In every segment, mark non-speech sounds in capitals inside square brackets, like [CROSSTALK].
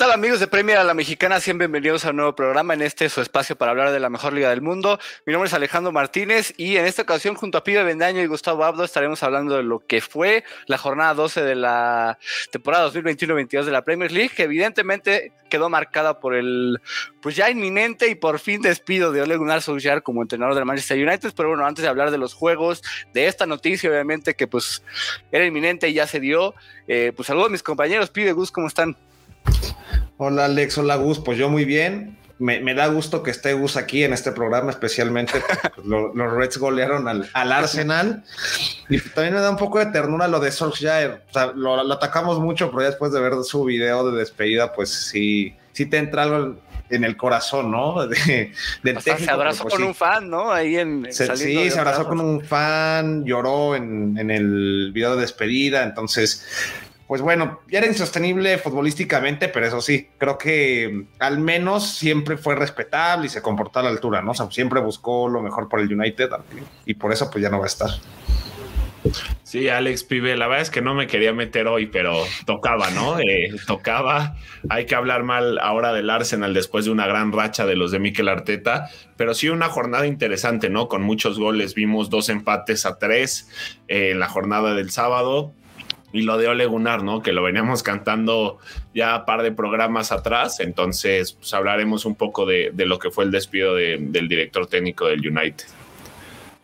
tal amigos de Premier a la Mexicana? Sean bienvenidos a un nuevo programa en este su espacio para hablar de la mejor liga del mundo. Mi nombre es Alejandro Martínez y en esta ocasión junto a Pibe Bendaño y Gustavo Abdo estaremos hablando de lo que fue la jornada 12 de la temporada 2021-22 de la Premier League, que evidentemente quedó marcada por el pues ya inminente y por fin despido de Ole Gunnar Solskjaer como entrenador del Manchester United, pero bueno, antes de hablar de los juegos, de esta noticia obviamente que pues era inminente y ya se dio, eh, pues saludos a mis compañeros, Pibe, Gus, ¿cómo están? Hola Alex, hola Gus, pues yo muy bien. Me, da gusto que esté Gus aquí en este programa, especialmente pues, los Reds golearon al, Arsenal. Y también me da un poco de ternura lo de Solskjaer. O sea, lo, atacamos mucho, pero ya después de ver su video de despedida, pues sí, sí te entra algo en el corazón, ¿no? De, se abrazó pues, con un fan, ¿no? Ahí en. sí, se abrazó con un fan, lloró en, en el video de despedida. Entonces, pues bueno, ya era insostenible futbolísticamente, pero eso sí, creo que al menos siempre fue respetable y se comportó a la altura, ¿no? O sea, siempre buscó lo mejor por el United y por eso pues ya no va a estar. Sí, Alex Pibe, la verdad es que no me quería meter hoy, pero tocaba, ¿no? [LAUGHS] Eh, tocaba. Hay que hablar mal ahora del Arsenal después de una gran racha de los de Mikel Arteta, pero sí una jornada interesante, ¿no? Con muchos goles, vimos dos empates a tres eh, en la jornada del sábado y lo de Ole ¿no? Que lo veníamos cantando ya un par de programas atrás, entonces pues, hablaremos un poco de, lo que fue el despido del director técnico del United.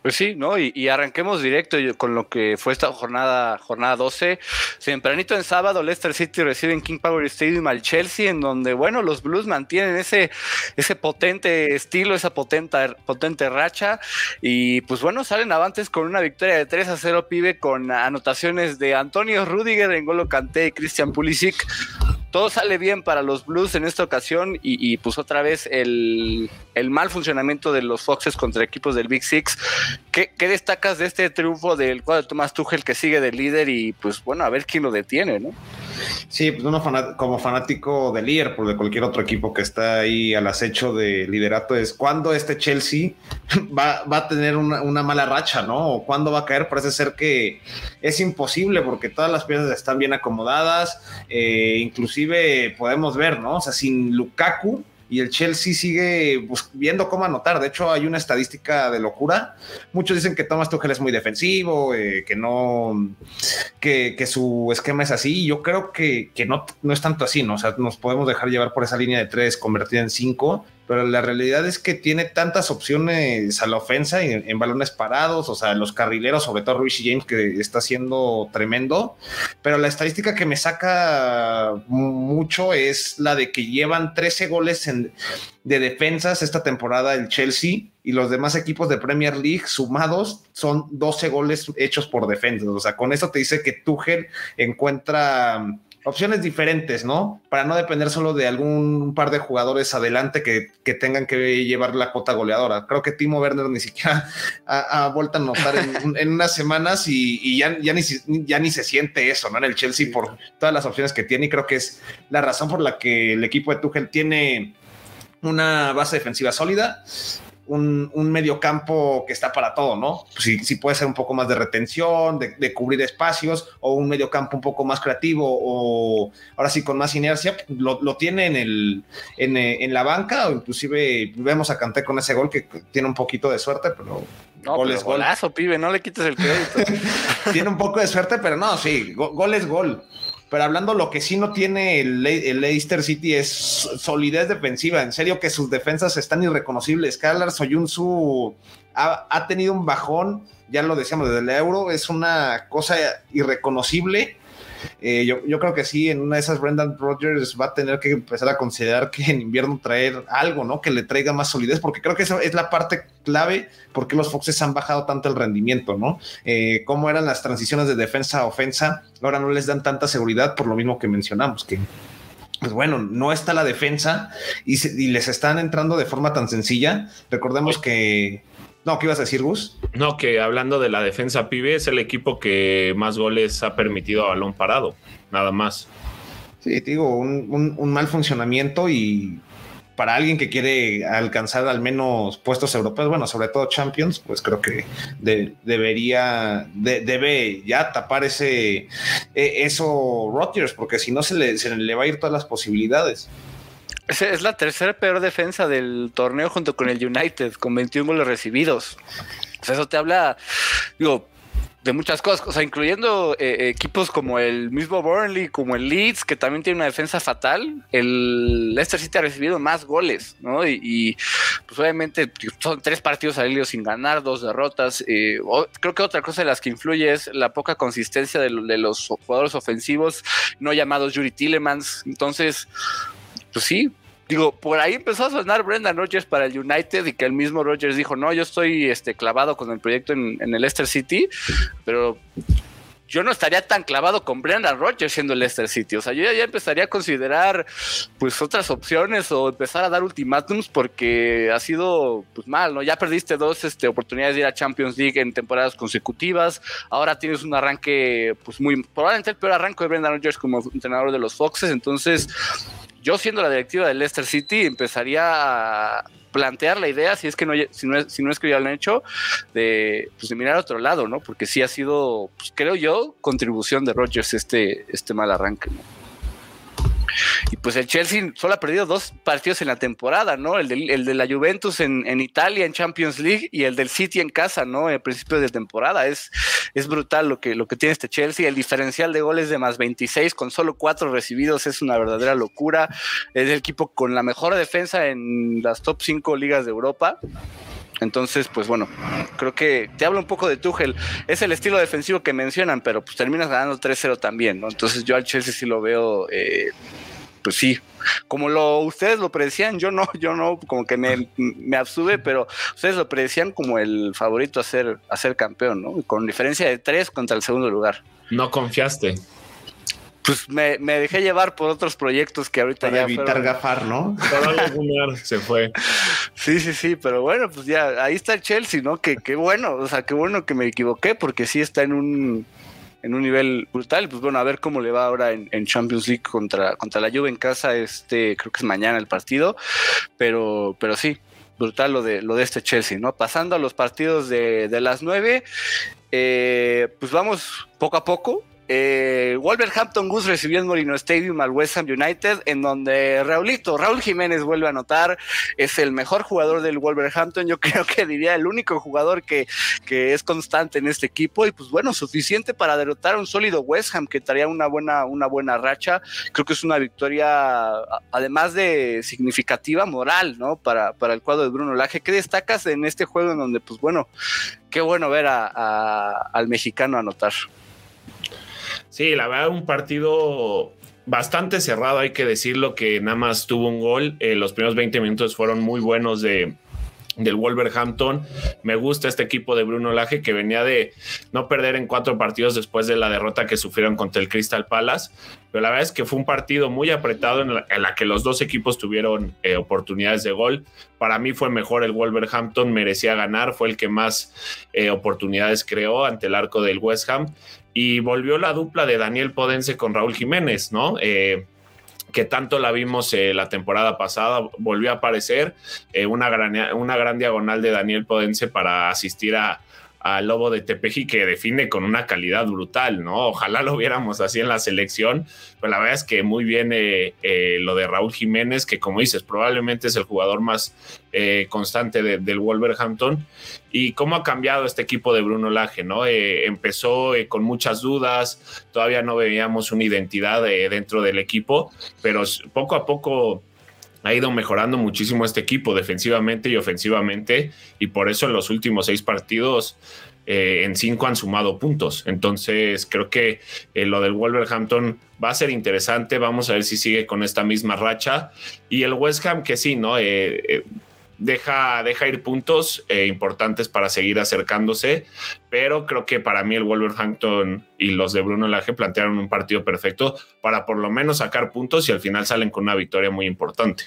Pues sí, ¿no? Y, arranquemos directo con lo que fue esta jornada, jornada 12. Tempranito en sábado, Leicester City recibe en King Power Stadium al Chelsea, en donde, bueno, los Blues mantienen ese, ese potente estilo, esa potente, potente racha. Y pues bueno, salen avantes con una victoria de 3 a 0, pibe, con anotaciones de Antonio Rudiger, Engolo Kanté y Christian Pulisic todo sale bien para los Blues en esta ocasión y, pues otra vez el, mal funcionamiento de los Foxes contra equipos del Big Six. ¿Qué, destacas de este triunfo del cuadro de Tomás Tuchel que sigue de líder y pues bueno, a ver quién lo detiene, ¿no? Sí, pues uno como fanático de Liverpool, de cualquier otro equipo que está ahí al acecho de liderato, es cuando este Chelsea [LAUGHS] va, a tener una, mala racha, ¿no? O cuándo va a caer. Parece ser que es imposible porque todas las piezas están bien acomodadas, eh, inclusive podemos ver, ¿no? O sea, sin Lukaku y el Chelsea sigue viendo cómo anotar. De hecho, hay una estadística de locura. Muchos dicen que Thomas Tuchel es muy defensivo, eh, que no, que, su esquema es así. Yo creo que, no, no es tanto así, ¿no? O sea, nos podemos dejar llevar por esa línea de tres convertida en cinco pero la realidad es que tiene tantas opciones a la ofensa en, balones parados, o sea, los carrileros, sobre todo Ruiz James, que está siendo tremendo, pero la estadística que me saca mucho es la de que llevan 13 goles de defensas esta temporada el Chelsea y los demás equipos de Premier League sumados son 12 goles hechos por defensas, o sea, con eso te dice que Tuchel encuentra opciones diferentes, ¿no? Para no depender solo de algún par de jugadores adelante que, tengan que llevar la cuota goleadora. Creo que Timo Werner ni siquiera [LAUGHS] ha, vuelto a notar en, unas semanas y, ya, ya, ni, ya ni se siente eso, ¿no? En el Chelsea por todas las opciones que tiene y creo que es la razón por la que el equipo de Tuchel tiene una base defensiva sólida un, un medio campo que está para todo, ¿no? Si, si puede ser un poco más de retención, de, cubrir espacios, o un medio campo un poco más creativo, o ahora sí con más inercia, lo, tiene en, el, en, la banca, o inclusive vemos a Canté con ese gol que tiene un poquito de suerte, pero no, gol es golazo, pibe, no le quites el crédito. [LAUGHS] tiene un poco de suerte, pero no, sí, gol es gol. Pero hablando, lo que sí no tiene el, Leicester City es solidez defensiva. En serio que sus defensas están irreconocibles. Carlos Soyuncu ha, ha tenido un bajón, ya lo decíamos desde el euro, es una cosa irreconocible eh, yo, creo que sí, en una de esas Brendan Rodgers va a tener que empezar a considerar que en invierno traer algo, ¿no? Que le traiga más solidez, porque creo que esa es la parte clave porque los Foxes han bajado tanto el rendimiento, ¿no? Eh, cómo eran las transiciones de defensa a ofensa, ahora no les dan tanta seguridad por lo mismo que mencionamos, que pues bueno, no está la defensa y, y les están entrando de forma tan sencilla. Recordemos que no, ¿qué ibas a decir, Gus? No, que hablando de la defensa pibe, es el equipo que más goles ha permitido a balón parado, nada más. Sí, digo, un, mal funcionamiento y para alguien que quiere alcanzar al menos puestos europeos, bueno, sobre todo Champions, pues creo que debería, debe ya tapar ese, e, eso Rodgers, porque si no se le, se le va a ir todas las posibilidades. Es la tercera peor defensa del torneo junto con el United, con 21 goles recibidos. eso te habla, digo, de muchas cosas, o sea, incluyendo eh, equipos como el mismo Burnley, como el Leeds, que también tiene una defensa fatal. El Leicester City ha recibido más goles, ¿no? Y, pues obviamente son tres partidos al hilo sin ganar, dos derrotas. Eh, creo que otra cosa de las que influye es la poca consistencia de, de los jugadores ofensivos, no llamados Yuri Tillemans. Entonces, pues sí, digo, por ahí empezó a sonar Brendan Rodgers para el United y que el mismo Rodgers dijo, no, yo estoy este, clavado con el proyecto en, el Leicester City, pero yo no estaría tan clavado con Brendan Rodgers siendo el Leicester City. O sea, yo ya, empezaría a considerar pues otras opciones o empezar a dar ultimátums porque ha sido pues mal, ¿no? Ya perdiste dos este, oportunidades de ir a Champions League en temporadas consecutivas. Ahora tienes un arranque pues muy probablemente el peor arranque de Brendan Rodgers como entrenador de los Foxes. Entonces, yo siendo la directiva del Leicester City empezaría a plantear la idea, si es que no, si no, es, si no es que ya lo han hecho, de, pues de mirar a otro lado, ¿no? Porque sí ha sido, pues creo yo, contribución de Rodgers este, este mal arranque, ¿no? Y pues el Chelsea solo ha perdido dos partidos en la temporada, ¿no? El de, el de la Juventus en, en, Italia, en Champions League, y el del City en casa, ¿no? En principio de temporada. Es, es brutal lo que, lo que tiene este Chelsea. El diferencial de goles de más 26 con solo cuatro recibidos es una verdadera locura. Es el equipo con la mejor defensa en las top 5 ligas de Europa. Entonces, pues bueno, creo que te hablo un poco de Tuchel. Es el estilo defensivo que mencionan, pero pues terminas ganando 3-0 también, ¿no? Entonces yo al Chelsea sí lo veo, eh, pues sí, como lo ustedes lo predecían, yo no, yo no, como que me, me absube, pero ustedes lo predecían como el favorito a ser, a ser campeón, ¿no? Con diferencia de 3 contra el segundo lugar. No confiaste pues me, dejé llevar por otros proyectos que ahorita Para evitar gafar, ¿no? Se fue. [LAUGHS] Sí, sí, sí, pero bueno, pues ya ahí está el Chelsea, ¿no? Que, qué bueno, o sea, qué bueno que me equivoqué porque sí está en un en un nivel brutal. Pues bueno, a ver cómo le va ahora en, Champions League contra, contra la Juve en casa. Este, creo que es mañana el partido, pero, pero sí, brutal lo de, lo de este Chelsea, ¿no? Pasando a los partidos de, de las nueve, eh, pues vamos poco a poco. Eh, Wolverhampton Goose recibió en Molino Stadium al West Ham United, en donde Raulito, Raúl Jiménez vuelve a anotar, es el mejor jugador del Wolverhampton, yo [LAUGHS] creo que diría el único jugador que, que es constante en este equipo, y pues bueno, suficiente para derrotar a un sólido West Ham que traía una buena, una buena racha, creo que es una victoria, además de significativa, moral, ¿no? Para, para el cuadro de Bruno Laje, ¿qué destacas en este juego en donde, pues bueno, qué bueno ver al mexicano anotar? Sí, la verdad, un partido bastante cerrado, hay que decirlo, que nada más tuvo un gol. Eh, los primeros 20 minutos fueron muy buenos de, del Wolverhampton. Me gusta este equipo de Bruno Laje que venía de no perder en cuatro partidos después de la derrota que sufrieron contra el Crystal Palace. Pero la verdad es que fue un partido muy apretado en la, que los dos equipos tuvieron eh, oportunidades de gol. Para mí fue mejor el Wolverhampton, merecía ganar, fue el que más eh, oportunidades creó ante el arco del West Ham y volvió la dupla de Daniel Podense con Raúl Jiménez, ¿no? Eh, que tanto la vimos eh, la temporada pasada, volvió a aparecer eh, una, gran, una gran diagonal de Daniel Podense para asistir a, Lobo de Tepeji que define con una calidad brutal, ¿no? Ojalá lo viéramos así en la selección, pero la verdad es que muy bien eh, eh, lo de Raúl Jiménez, que como dices, probablemente es el jugador más eh, constante del Wolverhampton. Y cómo ha cambiado este equipo de Bruno Lage, ¿no? empezó con muchas dudas, todavía no veíamos una identidad dentro del equipo, pero poco a poco ha ido mejorando muchísimo este equipo defensivamente y ofensivamente y por eso en los últimos seis partidos eh, en cinco han sumado puntos. Entonces creo que eh, lo del Wolverhampton va a ser interesante. Vamos a ver si sigue con esta misma racha. Y el West Ham que sí, ¿no? Eh, deja, deja ir puntos importantes para seguir acercándose, pero creo que para mí el Wolverhampton y los de Bruno Lage plantearon un partido perfecto para por lo menos sacar puntos y al final salen con una victoria muy importante.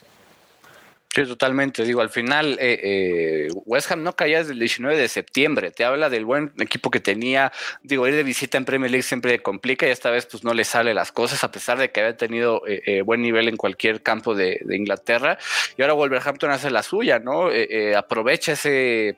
Sí, totalmente. Digo, al final, eh, eh, West Ham no caía desde el 19 de septiembre. Te habla del buen equipo que tenía. Digo, ir de visita en Premier League siempre complica y esta vez pues no le sale las cosas, a pesar de que había tenido eh, buen nivel en cualquier campo de, de, Inglaterra. Y ahora Wolverhampton hace la suya, ¿no? aprovecha ese,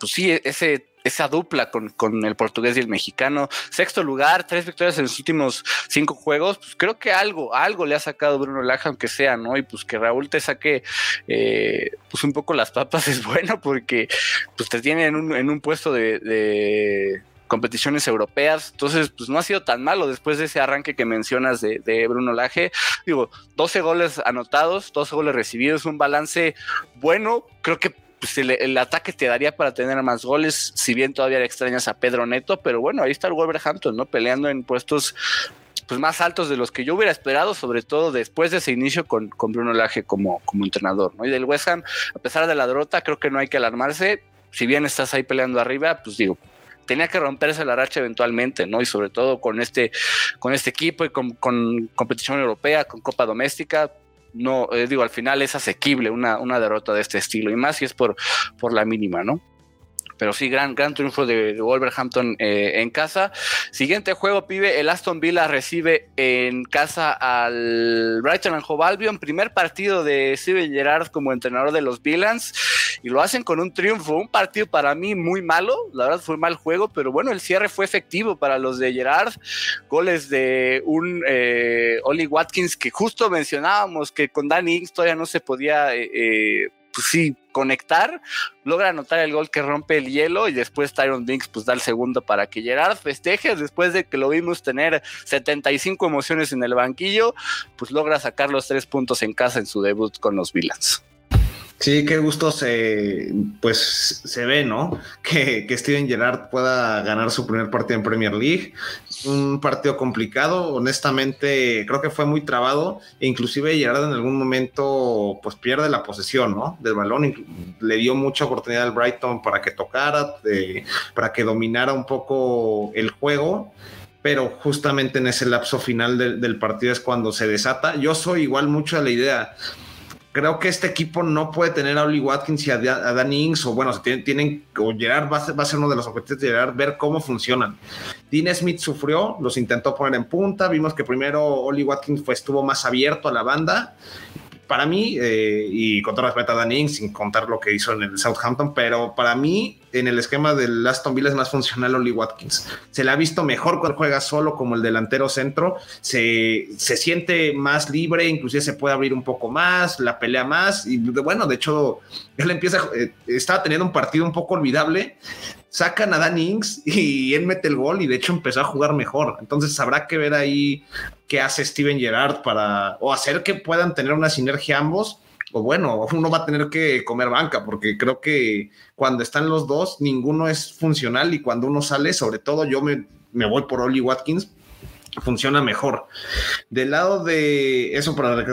pues sí, ese esa dupla con, con, el portugués y el mexicano. Sexto lugar, tres victorias en los últimos cinco juegos. Pues creo que algo, algo le ha sacado Bruno Laja, aunque sea, ¿no? Y pues que Raúl te saque eh, pues un poco las papas [LAUGHS] es bueno porque pues te tiene en un, en un puesto de, de competiciones europeas. Entonces, pues no ha sido tan malo después de ese arranque que mencionas de, de, Bruno Laje. Digo, 12 goles anotados, 12 goles recibidos, un balance bueno. Creo que pues el, ataque te daría para tener más goles, si bien todavía extrañas a Pedro Neto, pero bueno, ahí está el Wolverhampton, ¿no? Peleando en puestos pues más altos de los que yo hubiera esperado, sobre todo después de ese inicio con, Bruno Laje como, como entrenador, ¿no? Y del West Ham, a pesar de la derrota, creo que no hay que alarmarse, si bien estás ahí peleando arriba, pues digo, tenía que romperse la racha eventualmente, ¿no? Y sobre todo con este, con este equipo y con competición europea, con Copa Doméstica, no, eh, digo, al final es asequible una, una derrota de este estilo, y más si es por, por la mínima, ¿no? Pero sí, gran, gran triunfo de, Wolverhampton eh, en casa. Siguiente juego, pibe. El Aston Villa recibe en casa al Brighton and Hove Albion. Primer partido de Steven Gerrard como entrenador de los Villans. Y lo hacen con un triunfo. Un partido para mí muy malo. La verdad fue mal juego, pero bueno, el cierre fue efectivo para los de Gerrard. Goles de un eh, Oli Watkins que justo mencionábamos que con Danny Ings todavía no se podía eh, pues sí, conectar, logra anotar el gol que rompe el hielo y después Tyron Binks pues da el segundo para que Gerard festeje después de que lo vimos tener 75 emociones en el banquillo, pues logra sacar los tres puntos en casa en su debut con los Villans. Sí, qué gusto se, pues, se ve, ¿no? Que, que, Steven Gerrard pueda ganar su primer partido en Premier League. Un partido complicado, honestamente, creo que fue muy trabado. Inclusive Gerrard en algún momento, pues, pierde la posesión, ¿no? Del balón. Le dio mucha oportunidad al Brighton para que tocara, para que dominara un poco el juego pero justamente en ese lapso final del, partido es cuando se desata. Yo soy igual mucho de la idea creo que este equipo no puede tener a Oli Watkins y a, Danny Ings, o bueno, tienen, tienen, o Gerard va a, ser, uno de los objetivos de Gerard, ver cómo funcionan. Dean Smith sufrió, los intentó poner en punta, vimos que primero Oli Watkins fue, estuvo más abierto a la banda, para mí, eh, y con todo respeto a Danny sin contar lo que hizo en el Southampton, pero para mí, en el esquema del Aston Villa es más funcional Oli Watkins. Se le ha visto mejor cuando juega solo como el delantero centro, se, se siente más libre, inclusive se puede abrir un poco más, la pelea más, y bueno, de hecho, él empieza, eh, estaba teniendo un partido un poco olvidable, sacan a Dan Ings y [LAUGHS] él mete el gol y de hecho empezó a jugar mejor. Entonces habrá que ver ahí qué hace Steven Gerrard para o hacer que puedan tener una sinergia ambos. O bueno, uno va a tener que comer banca porque creo que cuando están los dos, ninguno es funcional y cuando uno sale, sobre todo yo me, me voy por Oli Watkins funciona mejor. Del lado de eso, para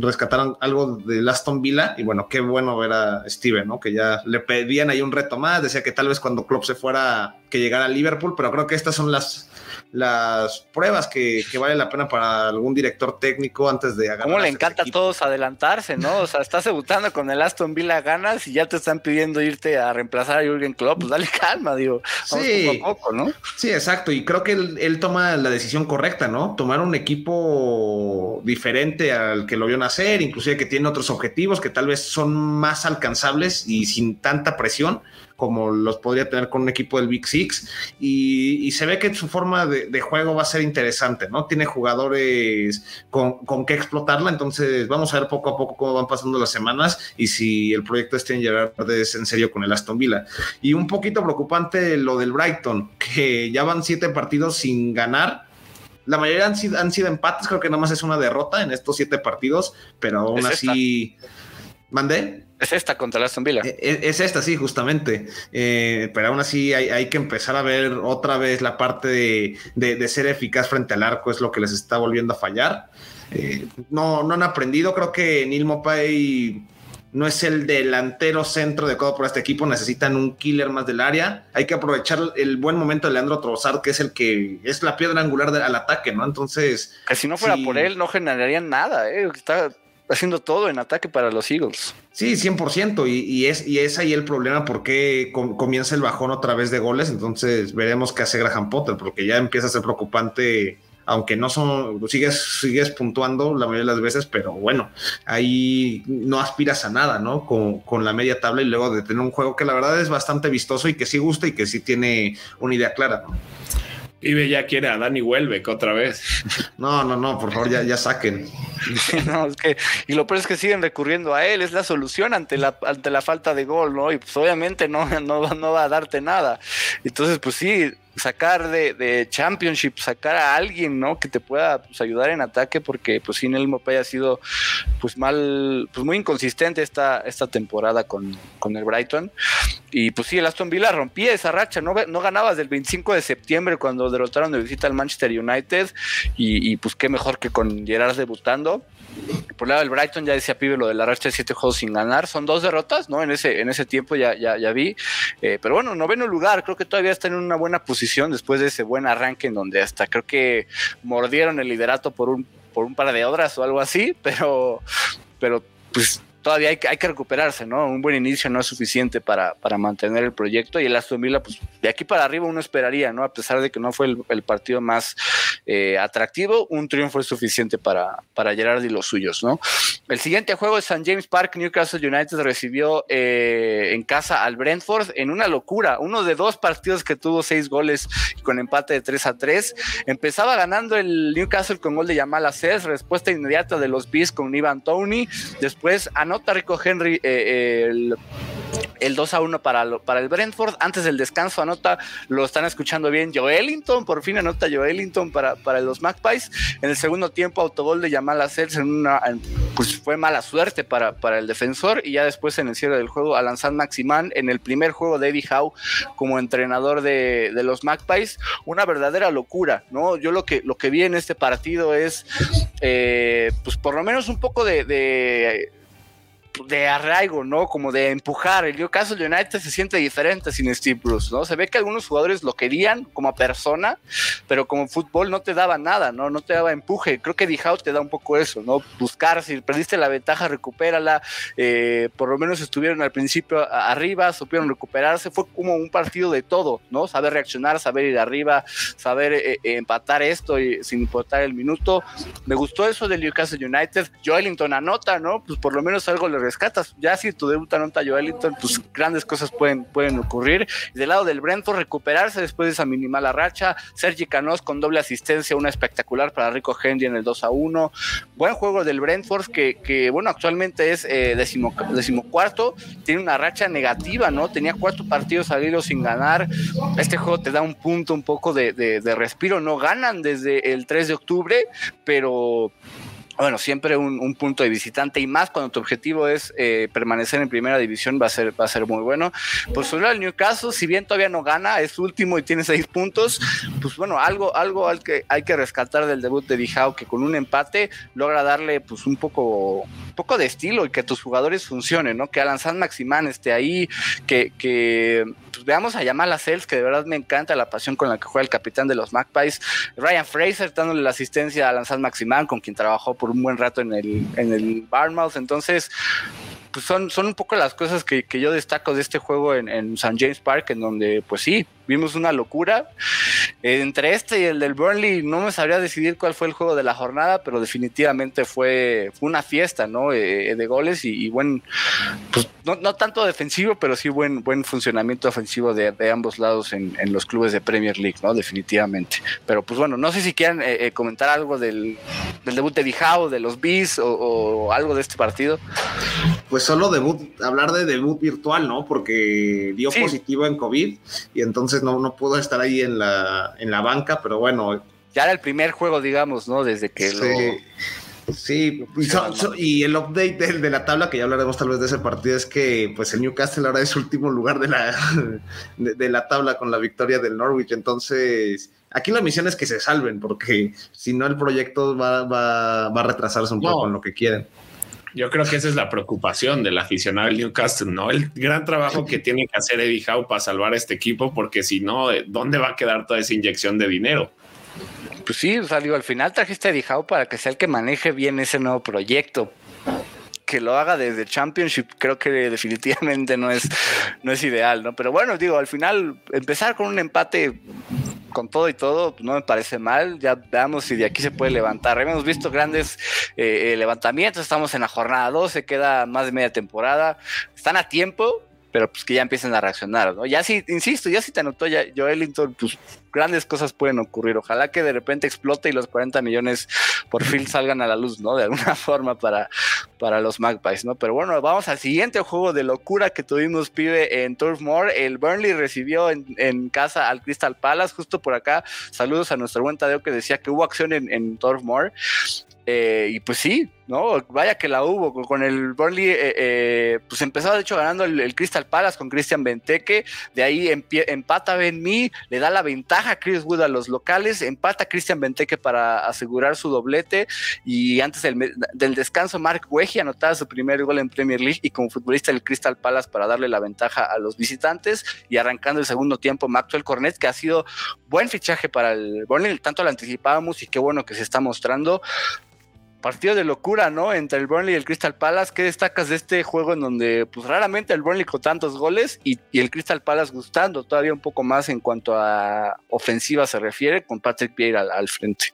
rescatar algo de Aston Villa, y bueno, qué bueno ver a Steven, ¿no? Que ya le pedían ahí un reto más, decía que tal vez cuando Klopp se fuera, que llegara a Liverpool, pero creo que estas son las las pruebas que, vale la pena para algún director técnico antes de agarrar. ¿Cómo le encanta a todos adelantarse, no? O sea, estás debutando con el Aston Villa ganas y ya te están pidiendo irte a reemplazar a Jürgen Klopp. Pues dale calma, digo. sí, poco a poco, ¿no? Sí, exacto. Y creo que él, toma la decisión correcta, ¿no? Tomar un equipo diferente al que lo vio nacer, inclusive que tiene otros objetivos que tal vez son más alcanzables y sin tanta presión como los podría tener con un equipo del Big Six. Y, se ve que su forma de, juego va a ser interesante, ¿no? Tiene jugadores con, con qué explotarla. Entonces, vamos a ver poco a poco cómo van pasando las semanas y si el proyecto este en Gerard es en serio con el Aston Villa. Y un poquito preocupante lo del Brighton, que ya van siete partidos sin ganar. La mayoría han sido, han sido empates, creo que nada más es una derrota en estos siete partidos, pero aún así. ¿Mandé? Es esta contra la Aston Villa. E, e, es, esta, sí, justamente. Eh, pero aún así hay, que empezar a ver otra vez la parte de, ser eficaz frente al arco, es lo que les está volviendo a fallar. Eh, no, no han aprendido. Creo que Neil Mopay no es el delantero centro de todo por este equipo. Necesitan un killer más del área. Hay que aprovechar el buen momento de Leandro Trossard, que es el que es la piedra angular al ataque, ¿no? Entonces. Que si no fuera por él, no generarían nada, ¿eh? Está haciendo todo en ataque para los Eagles. Sí, 100%. Y, y, es, y es ahí el problema porque comienza el bajón otra vez de goles. Entonces veremos qué hace Graham Potter, porque ya empieza a ser preocupante aunque no son, sigues, sigues puntuando la mayoría de las veces, pero bueno, ahí no aspiras a nada, ¿no? Con, con, la media tabla y luego de tener un juego que la verdad es bastante vistoso y que sí gusta y que sí tiene una idea clara. ¿no? Pibe ya quiere a Dani Welbeck otra vez. [LAUGHS] No, no, no, por favor, ya, ya saquen. [LAUGHS] no, es que, y lo peor es que siguen recurriendo a él, es la solución ante la, ante la falta de gol, ¿no? Y pues obviamente no, [LAUGHS] no, no va a darte nada. Entonces, pues sí, sacar de, de, Championship, sacar a alguien, ¿no? Que te pueda pues, ayudar en ataque, porque pues sin el Mopey ha sido pues mal, pues muy inconsistente esta, esta temporada con, con, el Brighton. Y pues sí, el Aston Villa rompía esa racha, no, no ganabas del 25 de septiembre cuando derrotaron de visita al Manchester United, y, y pues qué mejor que con Gerard debutando. Por lado del Brighton ya decía Pibe lo de la racha de siete juegos sin ganar. Son dos derrotas, ¿no? En ese, en ese tiempo ya, ya, ya vi. Eh, pero bueno, noveno lugar, creo que todavía está en una buena posición después de ese buen arranque en donde hasta creo que mordieron el liderato por un, por un par de horas o algo así, pero, pero pues todavía hay que, hay que recuperarse, ¿no? Un buen inicio no es suficiente para, para mantener el proyecto y el Aston Villa, pues de aquí para arriba uno esperaría, ¿no? A pesar de que no fue el, partido más eh, atractivo, un triunfo es suficiente para, para Gerard y los suyos, ¿no? El siguiente juego es St. James Park, Newcastle United recibió eh, en casa al Brentford en una locura, uno de dos partidos que tuvo seis goles con empate de 3 a 3. Empezaba ganando el Newcastle con gol de Yamal Aces, respuesta inmediata de los Bees con Ivan Tony, después anota Rico Henry eh, el, el, 2 a 1 para, para el Brentford. Antes del descanso anota, lo están escuchando bien, Joelinton, por fin anota Joelinton para, para los Magpies. En el segundo tiempo, autogol de Yamal Acers en una, pues fue mala suerte para, para el defensor. Y ya después en el cierre del juego, Alan San Maximán en el primer juego de Eddie Howe como entrenador de, de los Magpies, una verdadera locura, ¿no? Yo lo que, lo que vi en este partido es, eh, pues por lo menos un poco de de arraigo, ¿no? Como de empujar. El Newcastle United se siente diferente sin Steve Bruce, ¿no? Se ve que algunos jugadores lo querían como persona, pero como fútbol no te daba nada, ¿no? No te daba empuje. Creo que Dijau te da un poco eso, ¿no? Buscar, si perdiste la ventaja, recupérala. Eh, por lo menos estuvieron al principio arriba, supieron recuperarse. Fue como un partido de todo, ¿no? Saber reaccionar, saber ir arriba, saber eh, eh, empatar esto y, sin importar el minuto. Me gustó eso del Newcastle United. Joelinton anota, ¿no? Pues por lo menos algo le rescatas. Ya si tu debut anota Joelinton, pues grandes cosas pueden, pueden ocurrir. Del lado del Brentford, recuperarse después de esa minimal racha. Sergi Canos con doble asistencia, una espectacular para Rico Henry en el 2 a 1. Buen juego del Brentford, que, que bueno, actualmente es eh, decimo, decimocuarto. Tiene una racha negativa, ¿no? Tenía cuatro partidos al sin ganar. Este juego te da un punto un poco de, de respiro. No ganan desde el 3 de octubre, pero bueno, siempre un, un, punto de visitante y más cuando tu objetivo es eh, permanecer en primera división va a ser, va a ser muy bueno. Pues sobre el Newcastle, si bien todavía no gana, es último y tiene seis puntos, pues bueno, algo, algo al que hay que rescatar del debut de Dijao, que con un empate logra darle pues un poco, un poco de estilo y que tus jugadores funcionen, ¿no? Que Alan San Maximán esté ahí, que, que pues veamos a Yamal Cells, que de verdad me encanta la pasión con la que juega el capitán de los Magpies, Ryan Fraser dándole la asistencia a Alan San Maximán, con quien trabajó por un buen rato en el, en el Barmouth. Entonces, pues son, son un poco las cosas que, que yo destaco de este juego en, en. James Park, en donde, pues sí, vimos una locura. Entre este y el del Burnley, no me sabría decidir cuál fue el juego de la jornada, pero definitivamente fue, fue una fiesta, ¿no? Eh, de goles y, y buen, pues no, no, tanto defensivo, pero sí buen, buen funcionamiento ofensivo de, de ambos lados en, en, los clubes de Premier League, ¿no? Definitivamente. Pero pues bueno, no sé si quieran eh, eh, comentar algo del, del, debut de Dijao, de los Bees o, o algo de este partido. Pues solo debut, hablar de debut virtual, ¿no? Porque dio sí. positivo en COVID y entonces no, no pudo estar ahí en la, en la banca, pero bueno. Ya era el primer juego, digamos, ¿no? Desde que sí. lo... Sí, y, so, so, y, el update de, de, la tabla, que ya hablaremos tal vez de ese partido, es que pues el Newcastle ahora es último lugar de la, [LAUGHS] de, de la tabla con la victoria del Norwich. Entonces, aquí la misión es que se salven, porque si no el proyecto va, va, va a retrasarse un no. poco en lo que quieren. Yo creo que esa es la preocupación del aficionado del Newcastle, ¿no? El gran trabajo que tiene que hacer Eddie Howe para salvar a este equipo, porque si no, ¿dónde va a quedar toda esa inyección de dinero? Pues sí, digo, al final trajiste a Eddie Howe para que sea el que maneje bien ese nuevo proyecto. que lo haga desde Championship creo que definitivamente no es, no es ideal, ¿no? Pero bueno, digo, al final empezar con un empate con todo y todo no me parece mal. Ya veamos si de aquí se puede levantar. Hemos visto grandes eh, levantamientos, estamos en la jornada 12, queda más de media temporada. Están a tiempo, pero pues que ya empiecen a reaccionar, ¿no? Ya sí, insisto, ya si te anotó ya Joelinton, pues grandes cosas pueden ocurrir. Ojalá que de repente explote y los 40 millones por fin [LAUGHS] salgan a la luz, ¿no? De alguna [LAUGHS] forma para, para los Magpies, ¿no? Pero bueno, vamos al siguiente juego de locura que tuvimos, pibe, en Turf Moor. El Burnley recibió en, casa al Crystal Palace, justo por acá. Saludos a nuestro buen Tadeo que decía que hubo acción en, en Turf Moor. Eh, y pues sí, ¿no? Vaya que la hubo con el Burnley, eh, eh, pues empezó de hecho ganando el, Crystal Palace con Christian Benteke, de ahí empata Ben Mee, le da la ventaja a Chris Wood a los locales, empata Christian Benteke para asegurar su doblete. Y antes del, descanso Mark Wehi anotaba su primer gol en Premier League y como futbolista del Crystal Palace para darle la ventaja a los visitantes. Y arrancando el segundo tiempo Maxwell Cornet que ha sido buen fichaje para el Burnley, tanto lo anticipábamos y qué bueno que se está mostrando partido de locura, ¿no? Entre el Burnley y el Crystal Palace. ¿Qué destacas de este juego en donde, pues raramente el Burnley con tantos goles y, el Crystal Palace gustando todavía un poco más en cuanto a ofensiva se refiere, con Patrick Vieira al, frente?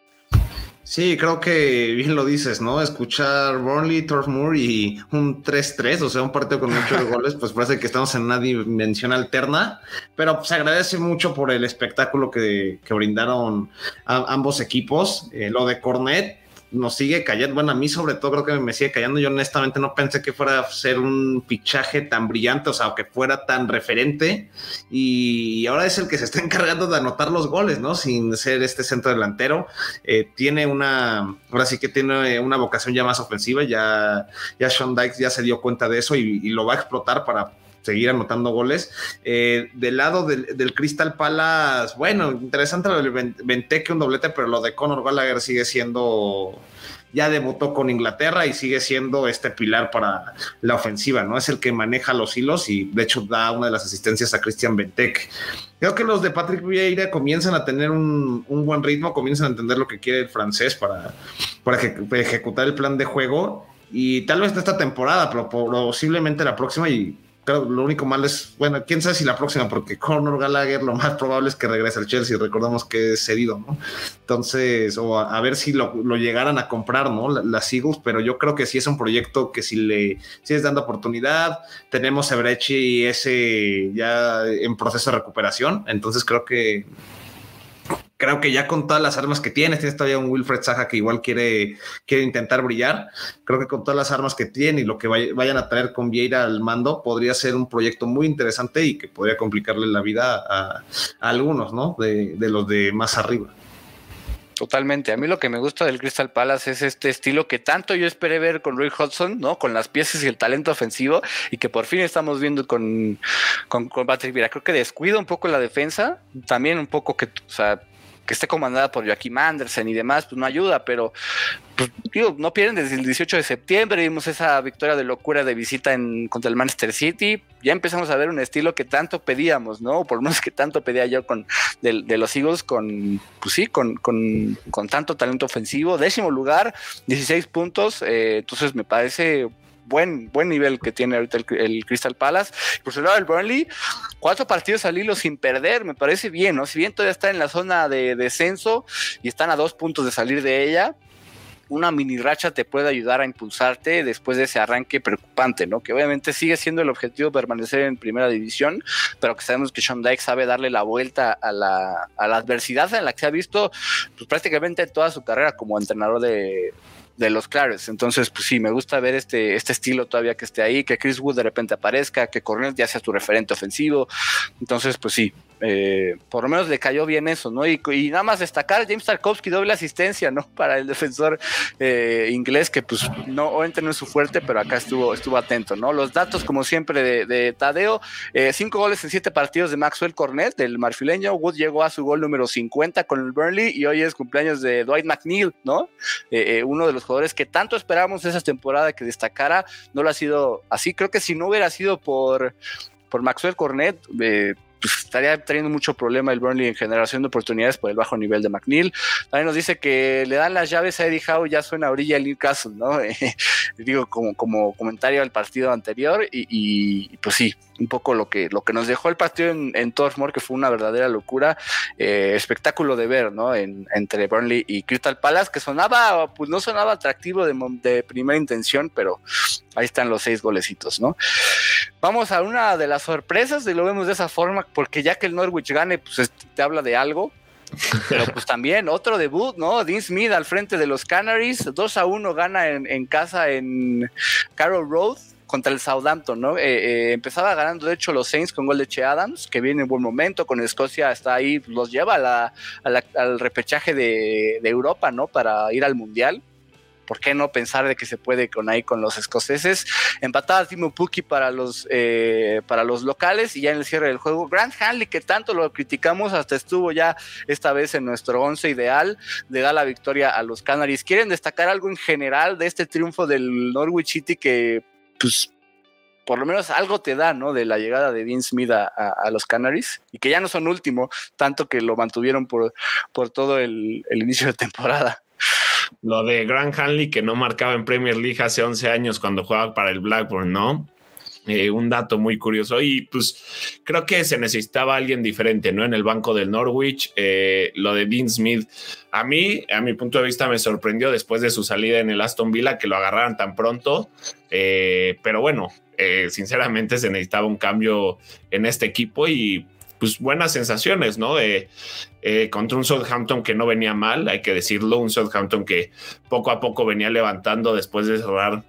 Sí, creo que bien lo dices, ¿no? Escuchar Burnley, Turf Moor y un 3-3, o sea, un partido con muchos [LAUGHS] goles, pues parece que estamos en una dimensión alterna, pero se agradece mucho por el espectáculo que, brindaron ambos equipos. Eh, lo de Cornet, nos sigue cayendo. Bueno, a mí sobre todo creo que me sigue cayendo. Yo honestamente no pensé que fuera a ser un fichaje tan brillante, o sea, que fuera tan referente. Y ahora es el que se está [LAUGHS] encargando de anotar los goles, ¿no? Sin ser este centro delantero. Eh, tiene una, ahora sí que tiene una vocación ya más ofensiva. Ya, ya Sean Dykes ya se dio cuenta de eso y, lo va a explotar para seguir anotando goles. Eh, del lado del, Crystal Palace, bueno, interesante lo del Venteque, un doblete, pero lo de Conor Gallagher sigue siendo ya debutó con Inglaterra y sigue siendo este pilar para la ofensiva, ¿no? Es el que maneja los hilos y de hecho da una de las asistencias a Christian Benteke. Creo que los de Patrick Vieira comienzan a tener un, buen ritmo, comienzan a entender lo que quiere el francés para, para ejecutar el plan de juego y tal vez de esta temporada, pero posiblemente la próxima y lo único malo es, bueno, quién sabe si la próxima, porque Conor Gallagher lo más probable es que regrese al Chelsea, recordamos que es cedido, ¿no? Entonces, o a, ver si lo, llegaran a comprar, ¿no? Las Eagles, pero yo creo que sí es un proyecto que si le sigues dando oportunidad, tenemos a Brechi ese ya en proceso de recuperación, entonces creo que creo que ya con todas las armas que tiene, tienes todavía un Wilfred Saja que igual quiere, quiere intentar brillar. Creo que con todas las armas que tiene y lo que vayan a traer con Vieira al mando, podría ser un proyecto muy interesante y que podría complicarle la vida a, algunos, ¿no? De, de, los de más arriba. Totalmente. A mí lo que me gusta del Crystal Palace es este estilo que tanto yo esperé ver con Roy Hudson, ¿no? Con las piezas y el talento ofensivo y que por fin estamos viendo con, con, con Patrick Vieira. Creo que descuida un poco la defensa, también un poco que, o sea, que esté comandada por Joaquim Andersen y demás, pues no ayuda, pero pues, digo, no pierden desde el 18 de septiembre, vimos esa victoria de locura de visita en, contra el Manchester City, ya empezamos a ver un estilo que tanto pedíamos, ¿no? Por lo menos que tanto pedía yo con de, los Eagles con, pues sí, con, con, con, tanto talento ofensivo, décimo lugar, 16 puntos, eh, entonces me parece buen, buen nivel que tiene ahorita el, Crystal Palace. Por su lado, el Burnley, cuatro partidos al hilo sin perder, me parece bien, ¿no? Si bien todavía está en la zona de descenso y están a dos puntos de salir de ella, una mini racha te puede ayudar a impulsarte después de ese arranque preocupante, ¿no? Que obviamente sigue siendo el objetivo permanecer en primera división, pero que sabemos que Sean Dyke sabe darle la vuelta a la, adversidad en la que se ha visto pues, prácticamente toda su carrera como entrenador de, de los Clares. Entonces, pues sí, me gusta ver este, este estilo todavía que esté ahí, que Chris Wood de repente aparezca, que Cornet ya sea tu referente ofensivo. Entonces, pues sí, eh, por lo menos le cayó bien eso, ¿no? Y, nada más destacar, James Tarkovsky doble asistencia, ¿no? [LAUGHS] Para el defensor eh, inglés, que pues no, obviamente no es su fuerte, pero acá estuvo, estuvo atento, ¿no? Los datos, como siempre, de, Tadeo, eh, cinco goles en siete partidos de Maxwell Cornet, del marfileño, Wood llegó a su gol número 50 con el Burnley y hoy es cumpleaños de Dwight McNeil, ¿no? uno de los jugadores que tanto esperábamos esa temporada que destacara, no lo ha sido así, creo que si no hubiera sido por por Maxwell Cornet, pues, estaría teniendo mucho problema el Burnley en generación de oportunidades por el bajo nivel de McNeil. También nos dice que le dan las llaves a Eddie Howe, ya suena a orilla el Newcastle, ¿no? [LAUGHS] digo, como, como comentario al partido anterior, y, pues sí, un poco lo que, lo que nos dejó el partido en, en Torfmore, que fue una verdadera locura, eh, espectáculo de ver, ¿no? entre Burnley y Crystal Palace, que sonaba, pues no sonaba atractivo de, de primera intención, pero ahí están los seis golecitos, ¿no? Vamos a una de las sorpresas, y lo vemos de esa forma, porque ya que el Norwich gane, pues te habla de algo. Pero pues [LAUGHS] también otro debut, ¿no? Dean Smith al frente de los Canaries, 2 a 1 gana en, casa en Carroll Road contra el Southampton, ¿no? Eh, eh, empezaba ganando, de hecho, los Saints con gol de Che Adams, que viene en buen momento, con Escocia está ahí, los lleva al repechaje de, Europa, ¿no? Para ir al Mundial. ¿por qué no pensar de que se puede con ahí con los escoceses? Empatada Timo Pukki para los, eh, para los locales y ya en el cierre del juego, Grant Hanley, que tanto lo criticamos, hasta estuvo ya esta vez en nuestro once ideal, le da la victoria a los Canaries. ¿Quieren destacar algo en general de este triunfo del Norwich City que, pues, por lo menos algo te da, ¿no? De la llegada de Dean Smith a, los Canaries y que ya no son último, tanto que lo mantuvieron por, por todo el inicio de temporada. Lo de Grant Hanley que no marcaba en Premier League hace 11 años cuando jugaba para el Blackburn, ¿no? Eh, un dato muy curioso y pues creo que se necesitaba alguien diferente, ¿no? En el banco del Norwich, eh, lo de Dean Smith, a mí, a mi punto de vista, me sorprendió después de su salida en el Aston Villa que lo agarraran tan pronto, eh, pero bueno, sinceramente se necesitaba un cambio en este equipo y pues buenas sensaciones, ¿no? Eh, contra un Southampton que no venía mal, hay que decirlo, un Southampton que poco a poco venía levantando después de cerrar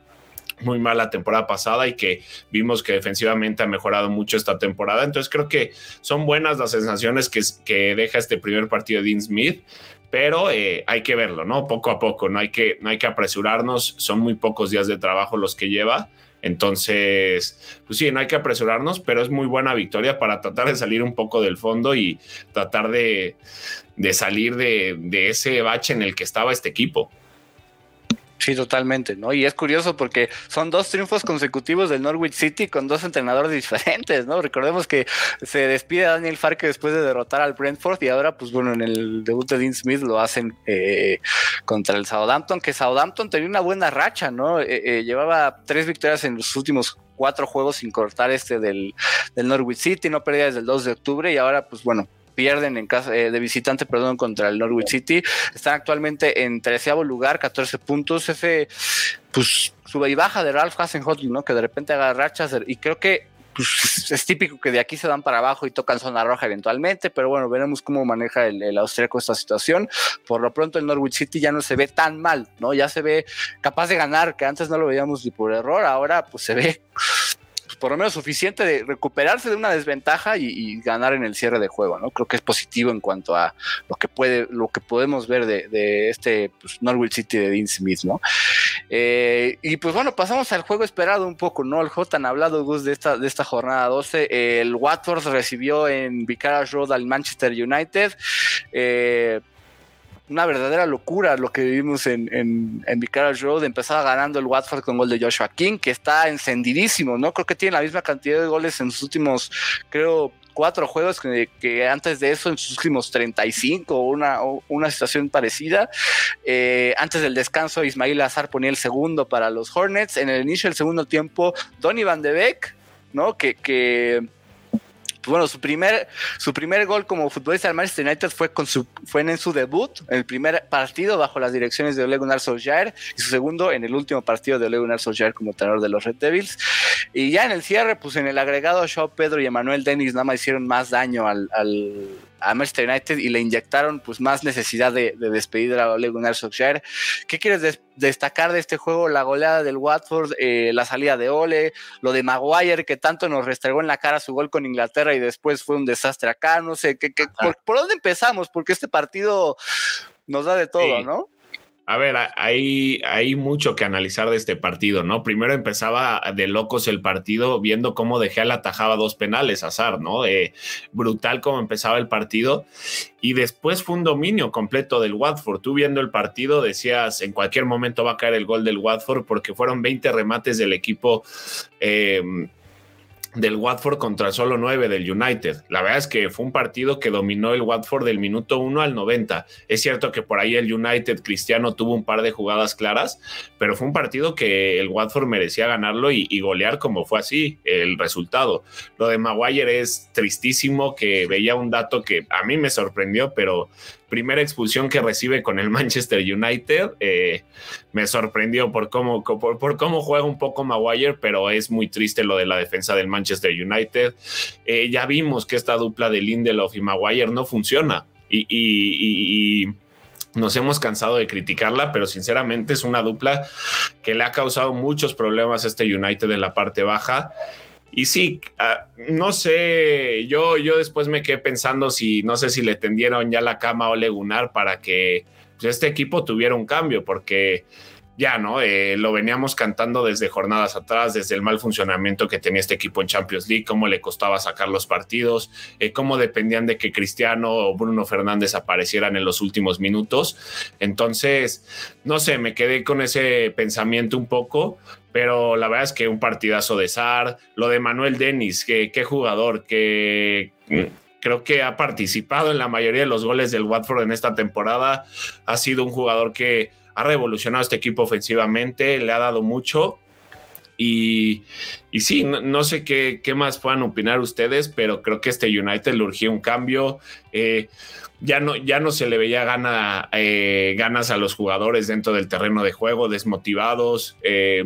muy mal la temporada pasada y que vimos que defensivamente ha mejorado mucho esta temporada. Entonces creo que son buenas las sensaciones que, que deja este primer partido de Dean Smith, pero eh, hay que verlo, ¿no? Poco a poco, no hay, que, no hay que apresurarnos, son muy pocos días de trabajo los que lleva entonces, pues sí, no hay que apresurarnos, pero es muy buena victoria para tratar de salir un poco del fondo y tratar de, salir de, de ese bache en el que estaba este equipo. Sí, totalmente, ¿no? Y es curioso porque son dos triunfos consecutivos del Norwich City con dos entrenadores diferentes, ¿no? Recordemos que se despide a Daniel Farke después de derrotar al Brentford y ahora, pues bueno, en el debut de Dean Smith lo hacen eh, contra el Southampton, que Southampton tenía una buena racha, ¿no? Eh, eh, llevaba tres victorias en los últimos cuatro juegos sin cortar este del, del Norwich City, no perdía desde el 2 de octubre y ahora, pues bueno, pierden en casa eh, de visitante, perdón, contra el Norwich City. Están actualmente en treceavo lugar, 14 puntos. Ese, pues, sube y baja de Ralph Hasenhut, ¿no? Que de repente haga rachas y creo que pues, es típico que de aquí se dan para abajo y tocan zona roja eventualmente, pero bueno, veremos cómo maneja el, el austríaco esta situación. Por lo pronto el Norwich City ya no se ve tan mal, ¿no? Ya se ve capaz de ganar, que antes no lo veíamos ni por error, ahora pues se ve por lo menos suficiente de recuperarse de una desventaja y, ganar en el cierre de juego, ¿no? Creo que es positivo en cuanto a lo que puede, lo que podemos ver de, este pues, Norwich City de Dean Smith, ¿no? Eh, y pues bueno, pasamos al juego esperado un poco, ¿no? El J han hablado, Gus, de esta, de esta jornada 12. el Watford recibió en Vicarage Road al Manchester United. Eh, una verdadera locura lo que vivimos en, en, en Vicarage Road. Empezaba ganando el Watford con gol de Joshua King, que está encendidísimo, ¿no? Creo que tiene la misma cantidad de goles en sus últimos, creo, cuatro juegos que, antes de eso, en sus últimos 35 o una, una situación parecida. Eh, antes del descanso, Ismail Azar ponía el segundo para los Hornets. En el inicio del segundo tiempo, Donny Van de Beek, ¿no? Que, que bueno, su primer, su primer gol como futbolista del Manchester United fue, con su, fue en su debut, en el primer partido bajo las direcciones de Ole Gunnar Solskjaer, y su segundo en el último partido de Ole Gunnar Solskjaer como tenor de los Red Devils. Y ya en el cierre, pues en el agregado, Shaw Pedro y Emanuel Dennis nada más hicieron más daño al, a Manchester United y le inyectaron pues más necesidad de, despedir a Ole Gunnar Solskjaer. ¿Qué quieres destacar de este juego? La goleada del Watford, eh, la salida de Ole, lo de Maguire que tanto nos restregó en la cara su gol con Inglaterra y después fue un desastre acá, no sé, ¿qué, por, dónde empezamos? Porque este partido nos da de todo, ¿no? A ver, hay, hay mucho que analizar de este partido, ¿no? Primero empezaba de locos el partido viendo cómo De Gea atajaba dos penales, azar, ¿no? Eh, brutal cómo empezaba el partido. Y después fue un dominio completo del Watford. Tú viendo el partido decías, en cualquier momento va a caer el gol del Watford porque fueron 20 remates del equipo. Eh, del Watford contra el solo 9 del United. La verdad es que fue un partido que dominó el Watford del minuto 1 al 90. Es cierto que por ahí el United Cristiano tuvo un par de jugadas claras, pero fue un partido que el Watford merecía ganarlo y, y golear como fue así el resultado. Lo de Maguire es tristísimo, que veía un dato que a mí me sorprendió, pero primera expulsión que recibe con el [LAUGHS] Manchester United. Eh, me sorprendió por cómo, por, cómo juega un poco Maguire, pero es muy triste lo de la defensa del Manchester United. Eh, ya vimos que esta dupla de Lindelof y Maguire no funciona y, nos hemos cansado de criticarla, pero sinceramente es una dupla que le ha causado muchos problemas a este United en la parte baja. Y sí, ah, no sé, yo, yo después me quedé pensando si, no sé si le tendieron ya la cama a Ole para que pues, este equipo tuviera un cambio, porque ya, ¿no? Eh, lo veníamos cantando desde jornadas atrás, desde el mal funcionamiento que tenía este equipo en Champions League, cómo le costaba sacar los partidos, eh, cómo dependían de que Cristiano o Bruno Fernández aparecieran en los últimos minutos. Entonces, no sé, me quedé con ese pensamiento un poco, pero la verdad es que un partidazo de Sar, lo de Manuel Denis, qué jugador, que creo que ha participado en la mayoría de los goles del Watford en esta temporada, ha sido un jugador que ha revolucionado este equipo ofensivamente, le ha dado mucho. Y, y sí, no, sé qué, qué, más puedan opinar ustedes, pero creo que este United le urgía un cambio. Eh, ya, no, ya no se le veía gana, eh, ganas a los jugadores dentro del terreno de juego, desmotivados. Eh,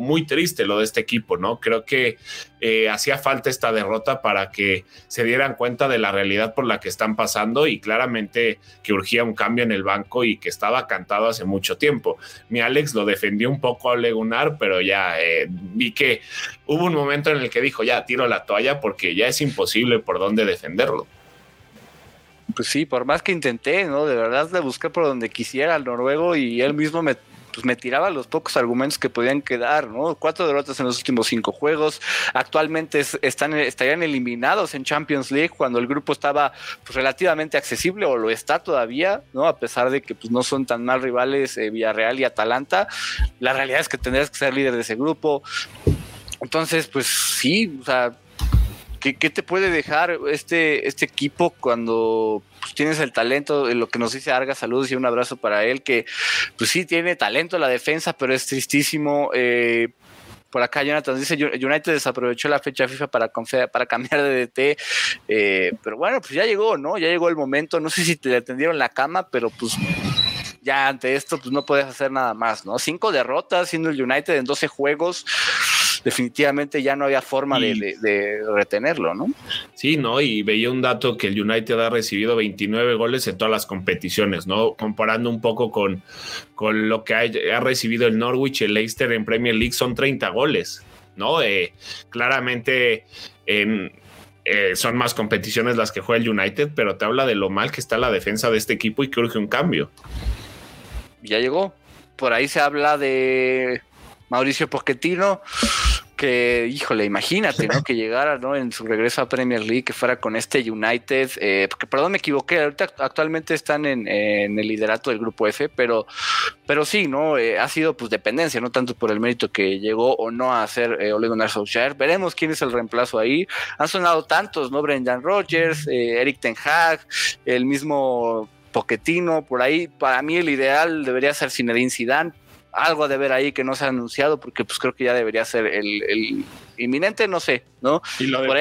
muy triste lo de este equipo, ¿no? Creo que eh, hacía falta esta derrota para que se dieran cuenta de la realidad por la que están pasando y claramente que urgía un cambio en el banco y que estaba cantado hace mucho tiempo. Mi Alex lo defendió un poco a Legunar, pero ya eh, vi que hubo un momento en el que dijo, ya tiro la toalla porque ya es imposible por dónde defenderlo. Pues sí, por más que intenté, ¿no? De verdad le busqué por donde quisiera al noruego y él mismo me pues me tiraba los pocos argumentos que podían quedar, ¿no? Cuatro derrotas en los últimos cinco juegos. Actualmente están, estarían eliminados en Champions League cuando el grupo estaba pues, relativamente accesible o lo está todavía, ¿no? A pesar de que pues, no son tan mal rivales eh, Villarreal y Atalanta. La realidad es que tendrías que ser líder de ese grupo. Entonces, pues sí, o sea, ¿qué, te puede dejar este, este equipo cuando pues, tienes el talento, lo que nos dice Arga, saludos y un abrazo para él, que pues sí tiene talento la defensa, pero es tristísimo. Eh, por acá Jonathan dice, United desaprovechó la fecha FIFA para, para cambiar de DT, eh, pero bueno, pues ya llegó, ¿no? Ya llegó el momento, no sé si te atendieron la cama, pero pues ya ante esto pues no puedes hacer nada más, ¿no? Cinco derrotas siendo el United en 12 juegos, definitivamente ya no había forma de, retenerlo, ¿no? Sí, ¿no? Y veía un dato que el United ha recibido 29 goles en todas las competiciones, ¿no? Comparando un poco con, con lo que ha, recibido el Norwich el Leicester en Premier League, son 30 goles, ¿no? Eh, claramente en, eh, son más competiciones las que juega el United, pero te habla de lo mal que está la defensa de este equipo y que urge un cambio. Ya llegó. Por ahí se habla de Mauricio Pochettino que, híjole, imagínate, ¿no? Que llegara, ¿no? En su regreso a Premier League, que fuera con este United, eh, porque perdón, me equivoqué, ahorita actualmente están en, el liderato del grupo F, pero, pero sí, ¿no? Eh, ha sido pues dependencia, no tanto por el mérito que llegó o no a hacer eh, Ole Gunnar Solskjaer. Veremos quién es el reemplazo ahí. Han sonado tantos, ¿no? Brendan Rodgers, eh, Eric Ten Hag, el mismo Poquetino, por ahí. Para mí el ideal debería ser Zinedine Zidane, algo de ver ahí que no se ha anunciado, porque pues creo que ya debería ser el, inminente, no sé, ¿no? Y lo de Por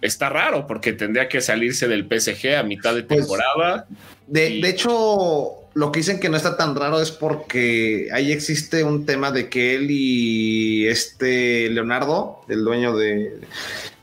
está raro, porque tendría que salirse del PSG a mitad de pues, temporada. de, de, hecho, lo que dicen que no está tan raro es porque ahí existe un tema de que él y este Leonardo, el dueño de,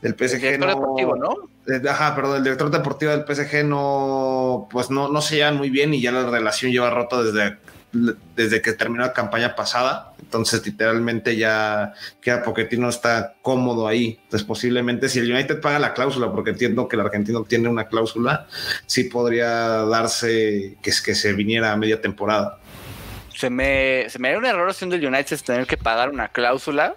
del PSG, el director deportivo, ¿no? Eh, ajá, perdón, el director deportivo del PSG no, pues no, no se llevan muy bien y ya la relación lleva rota desde desde que terminó la campaña pasada. Entonces, literalmente ya queda Poquetino está cómodo ahí. Entonces, posiblemente si el United paga la cláusula, porque entiendo que el argentino tiene una cláusula, sí podría darse que, que se viniera a media temporada. Se me, se me da un error haciendo el United tener que pagar una cláusula.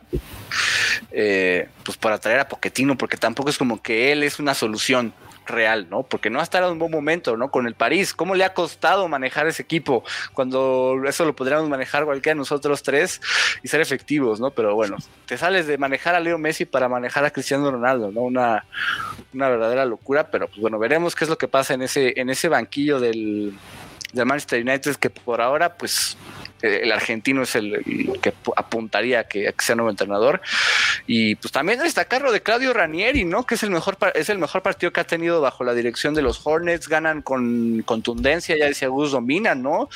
Eh, pues para traer a Poquetino, porque tampoco es como que él es una solución real, ¿no? Porque no ha estado en un buen momento, ¿no? Con el París, ¿cómo le ha costado manejar ese equipo cuando eso lo podríamos manejar cualquiera nosotros tres y ser efectivos, ¿no? Pero bueno, te sales de manejar a Leo Messi para manejar a Cristiano Ronaldo, ¿no? Una, una verdadera locura, pero pues bueno, veremos qué es lo que pasa en ese, en ese banquillo del, del Manchester United, que por ahora, pues el argentino es el, que apuntaría a que, sea nuevo entrenador. Y pues también destacar de Claudio Ranieri, ¿no? Que es el mejor es el mejor partido que ha tenido bajo la dirección de los Hornets, ganan con contundencia, ya decía Gus, dominan, ¿no?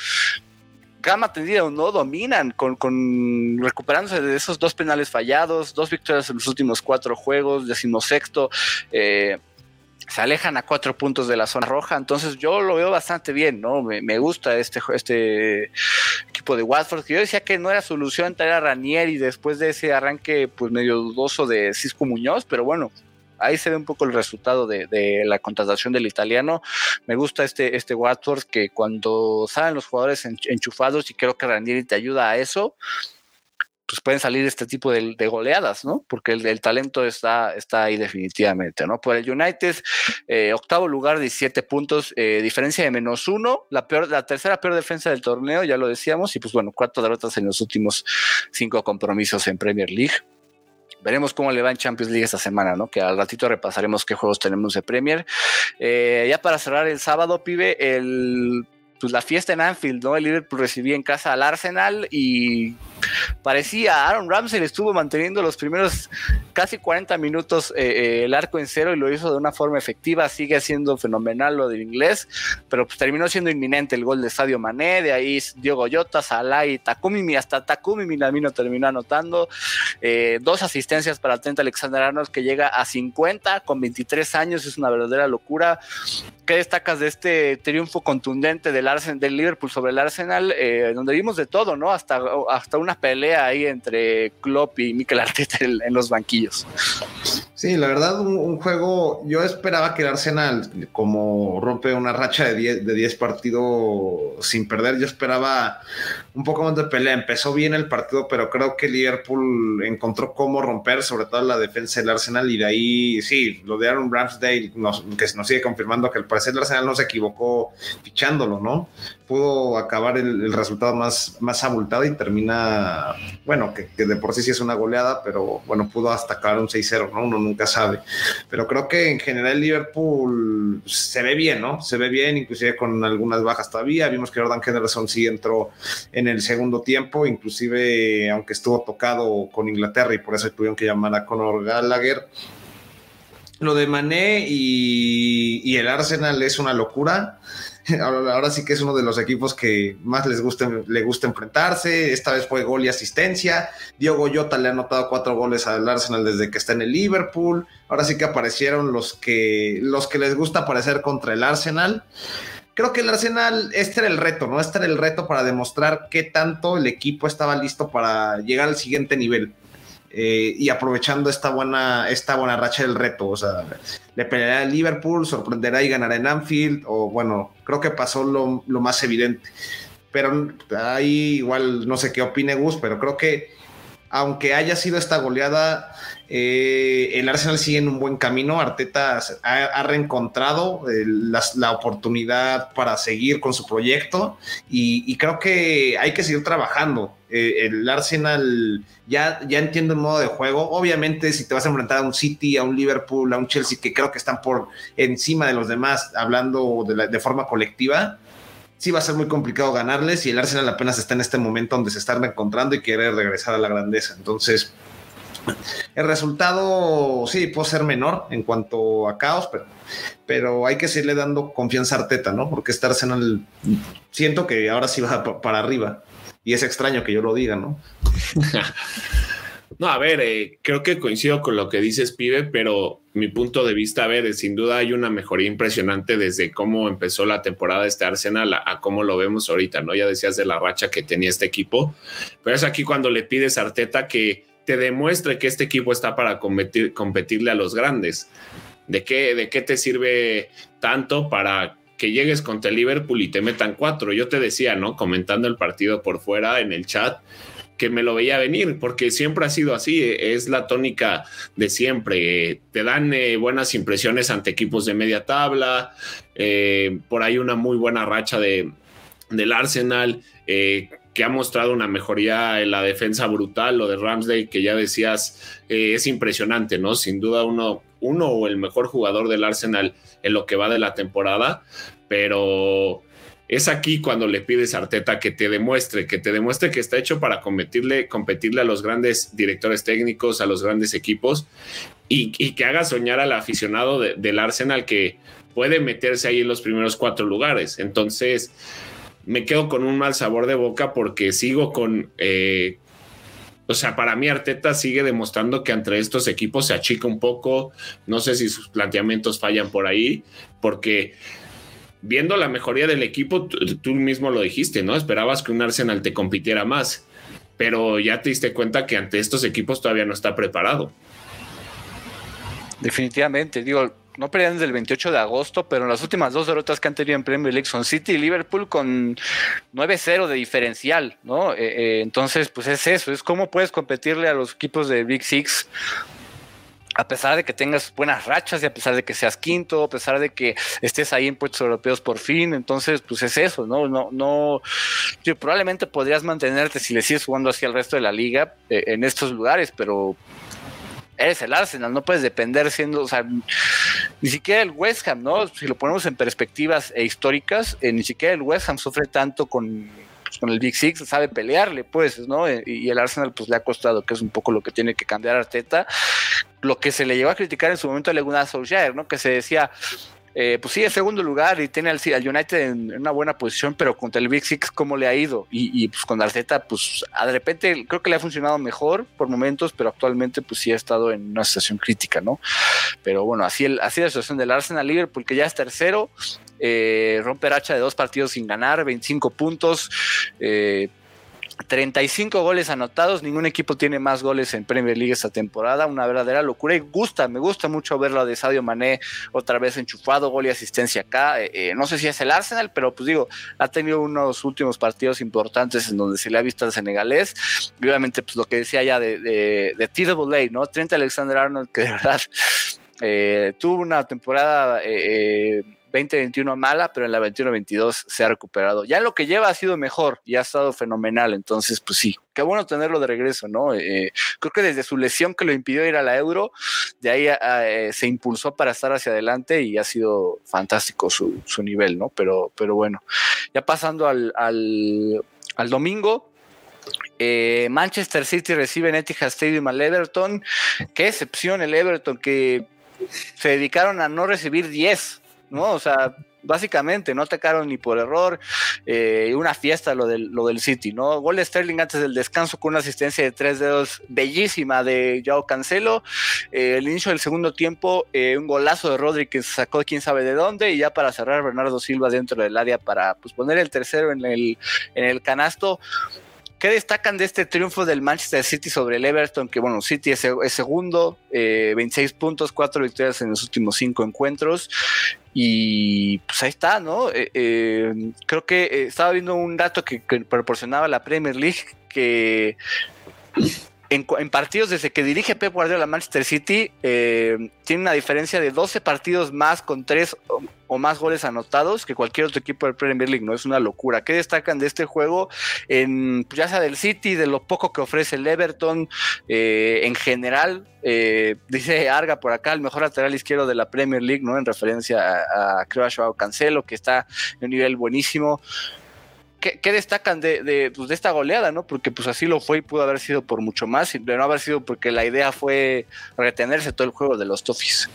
gama tendida o no dominan con, con, recuperándose de esos dos penales fallados, dos victorias en los últimos cuatro juegos, decimosexto, eh, se alejan a cuatro puntos de la zona roja, entonces yo lo veo bastante bien, ¿no? Me, gusta este, este equipo de Watford, que yo decía que no era solución traer a Ranieri después de ese arranque pues medio dudoso de Cisco Muñoz, pero bueno, ahí se ve un poco el resultado de, la contratación del italiano. Me gusta este, este Watford que cuando salen los jugadores enchufados y creo que Ranieri te ayuda a eso, pues pueden salir este tipo de, goleadas, ¿no? Porque el, talento está, está ahí definitivamente, ¿no? Por el United, eh, octavo lugar, 17 puntos, eh, diferencia de menos uno, la, peor, la tercera peor defensa del torneo, ya lo decíamos, y pues bueno, cuatro derrotas en los últimos cinco compromisos en Premier League. Veremos cómo le va en Champions League esta semana, ¿no? Que al ratito repasaremos qué juegos tenemos de Premier. Eh, ya para cerrar el sábado, pibe, el pues la fiesta en Anfield, ¿no? El Liverpool recibía en casa al Arsenal y parecía Aaron Ramsey estuvo manteniendo los primeros casi 40 minutos eh, eh, el arco en cero y lo hizo de una forma efectiva, sigue siendo fenomenal lo del inglés, pero pues terminó siendo inminente el gol de Sadio Mané, de ahí Diogo Jota, Salah y Takumi, hasta Takumi Minamino terminó anotando, eh, dos asistencias para Trent Alexander Arnold que llega a 50 con 23 años, es una verdadera locura. ¿Qué destacas de este triunfo contundente del Arsenal, del Liverpool sobre el Arsenal, donde vimos de todo, ¿no? Hasta, hasta una pelea ahí entre Klopp y Mikel Arteta en, los banquillos. Sí, la verdad, un, juego, yo esperaba que el Arsenal, como rompe una racha de 10 de diez partidos sin perder, yo esperaba un poco más de pelea. Empezó bien el partido, pero creo que Liverpool encontró cómo romper, sobre todo la defensa del Arsenal, y de ahí, sí, lo de Aaron Ramsdale, nos, que nos sigue confirmando que al parecer el Arsenal no se equivocó fichándolo, ¿no? Pudo acabar el, resultado más, más abultado y termina, bueno, que, de por sí sí es una goleada, pero bueno, pudo hasta acabar un 6-0, ¿no? Uno nunca sabe. Pero creo que en general Liverpool se ve bien, ¿no? Se ve bien, inclusive con algunas bajas todavía. Vimos que Jordan Henderson sí entró en el segundo tiempo, inclusive aunque estuvo tocado con Inglaterra y por eso tuvieron que llamar a Conor Gallagher. Lo de Mané y, el Arsenal es una locura. [LAUGHS] Ahora, sí que es uno de los equipos que más les gusta, le gusta enfrentarse. Esta vez fue gol y asistencia. Diogo Jota le ha anotado cuatro goles al Arsenal desde que está en el Liverpool. Ahora sí que aparecieron los que, los que les gusta aparecer contra el Arsenal creo que el Arsenal, este era el reto, ¿no? Este era el reto para demostrar qué tanto el equipo estaba listo para llegar al siguiente nivel. Eh, y aprovechando esta buena, esta buena racha del reto, o sea, le peleará al Liverpool, sorprenderá y ganará en Anfield, o bueno, creo que pasó lo, lo más evidente. Pero ahí igual no sé qué opine Gus, pero creo que aunque haya sido esta goleada, eh, el Arsenal sigue en un buen camino. Arteta ha, reencontrado eh, la, oportunidad para seguir con su proyecto y, creo que hay que seguir trabajando. Eh, el Arsenal ya, ya entiende el modo de juego. Obviamente, si te vas a enfrentar a un City, a un Liverpool, a un Chelsea, que creo que están por encima de los demás, hablando de, forma colectiva, sí va a ser muy complicado ganarles y el Arsenal apenas está en este momento donde se están reencontrando y quiere regresar a la grandeza. Entonces, el resultado sí puede ser menor en cuanto a caos, pero, pero hay que seguirle dando confianza a Arteta, ¿no? Porque este Arsenal siento que ahora sí va para arriba y es extraño que yo lo diga, ¿no? [LAUGHS] No, a ver, eh, creo que coincido con lo que dices, pibe, pero mi punto de vista, a ver, sin duda hay una mejoría impresionante desde cómo empezó la temporada de este Arsenal a, a, cómo lo vemos ahorita, ¿no? Ya decías de la racha que tenía este equipo, pero es aquí cuando le pides a Arteta que te demuestre que este equipo está para competir, competirle a los grandes. ¿De qué, ¿De qué te sirve tanto para que llegues contra el Liverpool y te metan cuatro? Yo te decía, ¿no? Comentando el partido por fuera en el chat, que me lo veía venir, porque siempre ha sido así, eh, es la tónica de siempre. te dan eh, buenas impresiones ante equipos de media tabla, eh, por ahí una muy buena racha de, del Arsenal, que ha mostrado una mejoría en la defensa brutal, lo de Ramsdale, que ya decías, es impresionante, ¿no? Sin duda uno, uno o el mejor jugador del Arsenal en lo que va de la temporada, pero es aquí cuando le pides a Arteta que te demuestre, que te demuestre que está hecho para competirle, competirle a los grandes directores técnicos, a los grandes equipos y, que haga soñar al aficionado del Arsenal que puede meterse ahí en los primeros cuatro lugares. Entonces, me quedo con un mal sabor de boca porque sigo con... Eh, o sea, para mí Arteta sigue demostrando que entre estos equipos se achica un poco. No sé si sus planteamientos fallan por ahí, porque viendo la mejoría del equipo, tú mismo lo dijiste, ¿no? Esperabas que un Arsenal te compitiera más, pero ya te diste cuenta que ante estos equipos todavía no está preparado. Definitivamente, digo, no perdían desde el 28 de agosto, pero en las últimas dos derrotas que han tenido en Premier League son City y Liverpool con 9-0 de diferencial, ¿no? Eh, eh, entonces, pues es eso, es cómo puedes competirle a los equipos de Big Six a pesar de que tengas buenas rachas y a pesar de que seas quinto, a pesar de que estés ahí en puestos europeos por fin, entonces pues es eso, ¿no? No, no, probablemente podrías mantenerte si le sigues jugando así al resto de la liga eh, en estos lugares, pero eres el Arsenal, no puedes depender siendo, o sea, ni siquiera el West Ham, ¿no? Si lo ponemos en perspectivas e históricas, eh, ni siquiera el West Ham sufre tanto con pues, con el Big Six sabe pelearle, pues, ¿no? Eh, y, el Arsenal, pues, le ha costado, que es un poco lo que tiene que cambiar Arteta. Lo que se le llevó a criticar en su momento a Leguna Solskjaer, ¿no? Que se decía, eh, pues sí, es segundo lugar y tiene al, United en, una buena posición, pero contra el Big Six, ¿cómo le ha ido? Y, pues con Arteta, pues de repente creo que le ha funcionado mejor por momentos, pero actualmente pues sí ha estado en una situación crítica, ¿no? Pero bueno, así, el, así la situación del Arsenal Liverpool, que ya es tercero, eh, rompe racha de dos partidos sin ganar, 25 puntos. 35 eh, goles anotados, ningún equipo tiene más goles en Premier League esta temporada, una verdadera locura y gusta, me gusta mucho verlo de Sadio Mané otra vez enchufado, gol y asistencia acá, eh, no sé si es el Arsenal, pero pues digo, ha tenido unos últimos partidos importantes en donde se le ha visto al senegalés, y obviamente pues lo que decía ya de, de, de ¿no? Trent Alexander Arnold que de verdad [LAUGHS] tuvo una temporada 2021 mala, pero en la 21-22 se ha recuperado. Ya lo que lleva ha sido mejor y ha estado fenomenal. Entonces, pues sí, qué bueno tenerlo de regreso, ¿no? Eh, creo que desde su lesión que lo impidió ir a la Euro, de ahí eh, se impulsó para estar hacia adelante y ha sido fantástico su, nivel, ¿no? Pero, pero bueno, ya pasando al, al, domingo, eh, Manchester City recibe en Etihad Stadium al Everton. Qué excepción el Everton que se dedicaron a no recibir 10 ¿no? O sea, básicamente no atacaron ni por error, eh, una fiesta lo del, lo del City, ¿no? Gol de Sterling antes del descanso con una asistencia de tres dedos bellísima de Joao Cancelo, eh, el inicio del segundo tiempo, eh, un golazo de Rodri que sacó quién sabe de dónde y ya para cerrar Bernardo Silva dentro del área para pues, poner el tercero en el, en el canasto. ¿Qué destacan de este triunfo del Manchester City sobre el Everton? Que bueno, City es, segundo, 26 puntos, cuatro victorias en los últimos cinco encuentros. Y pues ahí está, ¿no? Eh, eh, creo que eh, estaba viendo un dato que, proporcionaba la Premier League que en, partidos desde que dirige Pep Guardiola Manchester City, tiene una diferencia de 12 partidos más con 3 o, más goles anotados que cualquier otro equipo del Premier League, ¿no? Es una locura. ¿Qué destacan de este juego? En, pues, ya sea del City, de lo poco que ofrece el Everton, en general, eh, dice Arga por acá, el mejor lateral izquierdo de la Premier League, ¿no? En referencia a, a creo a Cancelo, que está en un nivel buenísimo. ¿Qué, destacan de, pues, de, esta goleada, no? Porque pues así lo fue y pudo haber sido por mucho más, de no haber sido porque la idea fue retenerse todo el juego de los Toffees.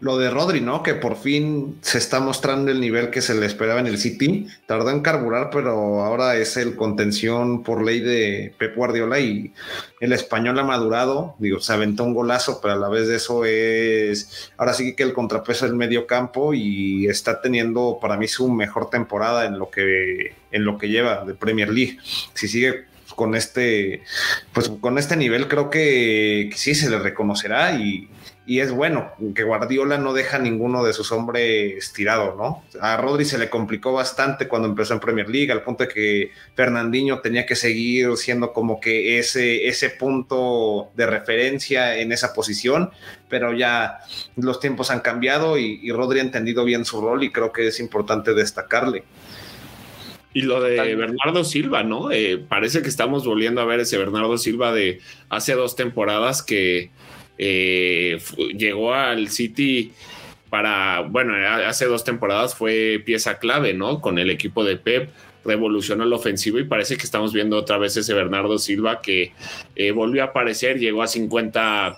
Lo de Rodri, ¿no? Que por fin se está mostrando el nivel que se le esperaba en el City. Tardó en carburar, pero ahora es el contención por ley de Pep Guardiola y el español ha madurado. Digo, se aventó un golazo, pero a la vez de eso es ahora sí que el contrapeso del medio campo y está teniendo para mí su mejor temporada en lo que lo que lleva de Premier League. Si sigue con este, pues con este nivel creo que, sí se le reconocerá y, y es bueno que Guardiola no deja ninguno de sus hombres tirado, ¿no? A Rodri se le complicó bastante cuando empezó en Premier League, al punto de que Fernandinho tenía que seguir siendo como que ese, ese punto de referencia en esa posición, pero ya los tiempos han cambiado y, Rodri ha entendido bien su rol y creo que es importante destacarle. Y lo de Bernardo Silva, ¿no? Eh, parece que estamos volviendo a ver ese Bernardo Silva de hace dos temporadas que eh, llegó al City para, bueno, hace dos temporadas fue pieza clave, ¿no? Con el equipo de Pep revolucionó el ofensivo y parece que estamos viendo otra vez ese Bernardo Silva que eh, volvió a aparecer, llegó a 50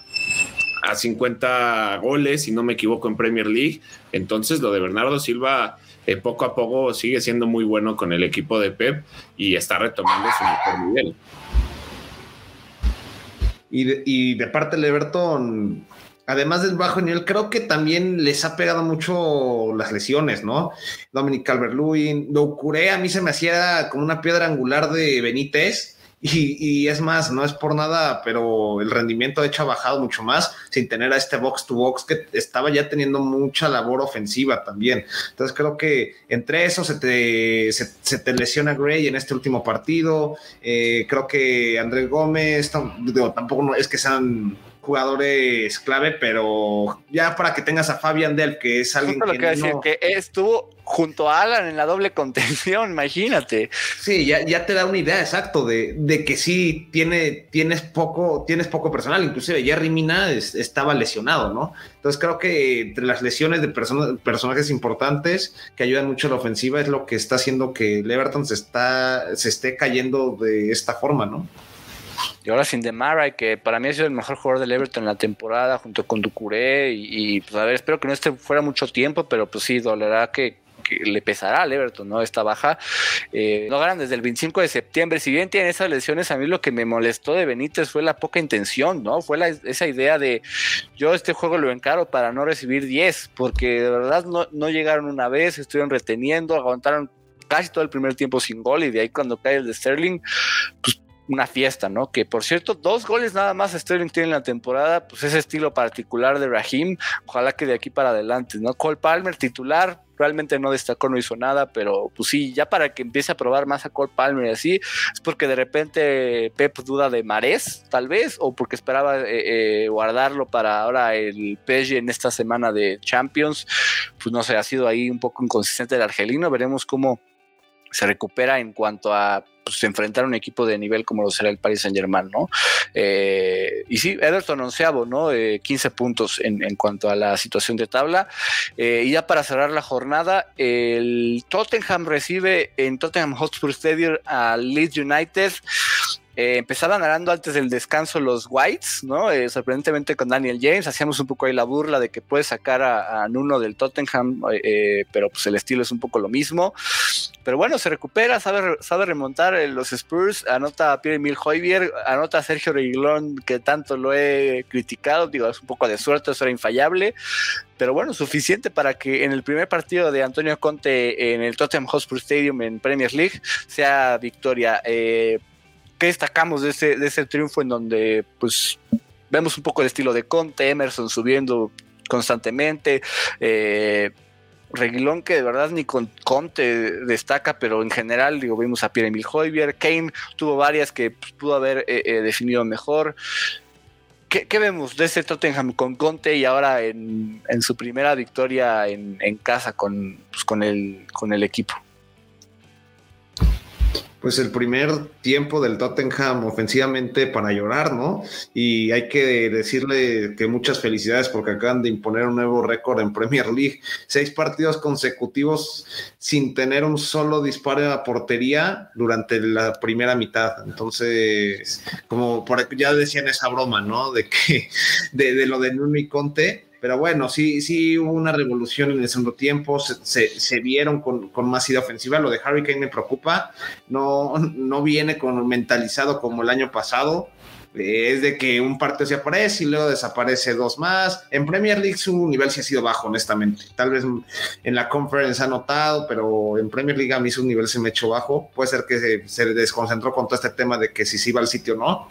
a 50 goles, si no me equivoco, en Premier League. Entonces, lo de Bernardo Silva eh, poco a poco sigue siendo muy bueno con el equipo de Pep y está retomando su mejor nivel. Y de, parte del Everton, además del bajo nivel, creo que también les ha pegado mucho las lesiones, ¿no? Dominic Calvert-Lewin, Doucouré a mí se me hacía como una piedra angular de Benítez y, es más, no es por nada, pero el rendimiento de hecho ha bajado mucho más sin tener a este box to box que estaba ya teniendo mucha labor ofensiva también. Entonces creo que entre eso se te, se, te lesiona Gray en este último partido. Eh, creo que Andrés Gómez, tampoco no, es que sean jugadores clave, pero ya para que tengas a Fabian Del, que es alguien que, decir, que estuvo junto a Alan en la doble contención, [LAUGHS] imagínate. Sí, ya, ya te da una idea exacto de, de, que sí tiene, tienes poco, tienes poco personal, inclusive Jerry Mina estaba lesionado, ¿no? Entonces creo que entre las lesiones de personajes importantes que ayudan mucho a la ofensiva es lo que está haciendo que el Everton se está, se esté cayendo de esta forma, ¿no? Y ahora sin Demara, que para mí ha sido el mejor jugador del Everton en la temporada, junto con Ducuré. Y, pues a ver, espero que no esté fuera mucho tiempo, pero pues sí, dolerá que, le pesará al Everton, ¿no? Esta baja. Eh, no ganan desde el 25 de septiembre. Si bien tienen esas lesiones, a mí lo que me molestó de Benítez fue la poca intención, ¿no? Fue esa idea de yo este juego lo encaro para no recibir 10, porque de verdad no, no llegaron una vez, estuvieron reteniendo, aguantaron casi todo el primer tiempo sin gol y de ahí cuando cae el de Sterling, pues una fiesta, ¿no? Que por cierto, dos goles nada más Sterling tiene en la temporada, pues ese estilo particular de Raheem, ojalá que de aquí para adelante, ¿no? Cole Palmer titular, realmente no destacó, no hizo nada, pero pues sí, ya para que empiece a probar más a Cole Palmer y así, es porque de repente Pep duda de Marés, tal vez, o porque esperaba eh, eh, guardarlo para ahora el PSG en esta semana de Champions, pues no sé, ha sido ahí un poco inconsistente el argelino, veremos cómo se recupera en cuanto a pues, enfrentar a un equipo de nivel como lo será el Paris Saint Germain, ¿no? Eh, y sí, Everton onceavo, ¿no? 15 puntos en, cuanto a la situación de tabla. Eh, y ya para cerrar la jornada, el Tottenham recibe en Tottenham Hotspur Stadium al Leeds United. Eh, empezaban ganando antes del descanso los Whites, ¿no? Eh, sorprendentemente con Daniel James, hacíamos un poco ahí la burla de que puede sacar a, Nuno del Tottenham, eh, pero pues el estilo es un poco lo mismo. Pero bueno, se recupera, sabe, sabe remontar los Spurs, anota a Pierre-Emile Hoybier, anota a Sergio Reguilón, que tanto lo he criticado, digo, es un poco de suerte, eso era infallable, pero bueno, suficiente para que en el primer partido de Antonio Conte en el Tottenham Hotspur Stadium en Premier League sea victoria. ¿Qué destacamos de ese, de ese triunfo en donde pues vemos un poco el estilo de Conte, Emerson subiendo constantemente? Eh, Reguilón que de verdad ni con Conte destaca, pero en general digo, vimos a Pierre-Emile Hoybier, Kane tuvo varias que pues, pudo haber eh, eh, definido mejor. ¿Qué, vemos de ese Tottenham con Conte y ahora en, su primera victoria en, casa con, pues, con, el, con el equipo? Pues el primer tiempo del Tottenham ofensivamente para llorar, ¿no? Y hay que decirle que muchas felicidades porque acaban de imponer un nuevo récord en Premier League. Seis partidos consecutivos sin tener un solo disparo a la portería durante la primera mitad. Entonces, como por, ya decían esa broma, ¿no? De que de, de lo de Nuno y Conte pero bueno, sí, sí hubo una revolución en el segundo tiempo, se, se, vieron con, con, más ida ofensiva. Lo de Harry Kane me preocupa, no, no viene con mentalizado como el año pasado. Es de que un partido se aparece y luego desaparece dos más. En Premier League su nivel sí ha sido bajo, honestamente. Tal vez en la conference ha notado, pero en Premier League a mí su nivel se me echó bajo. Puede ser que se, desconcentró con todo este tema de que si se iba al sitio o no,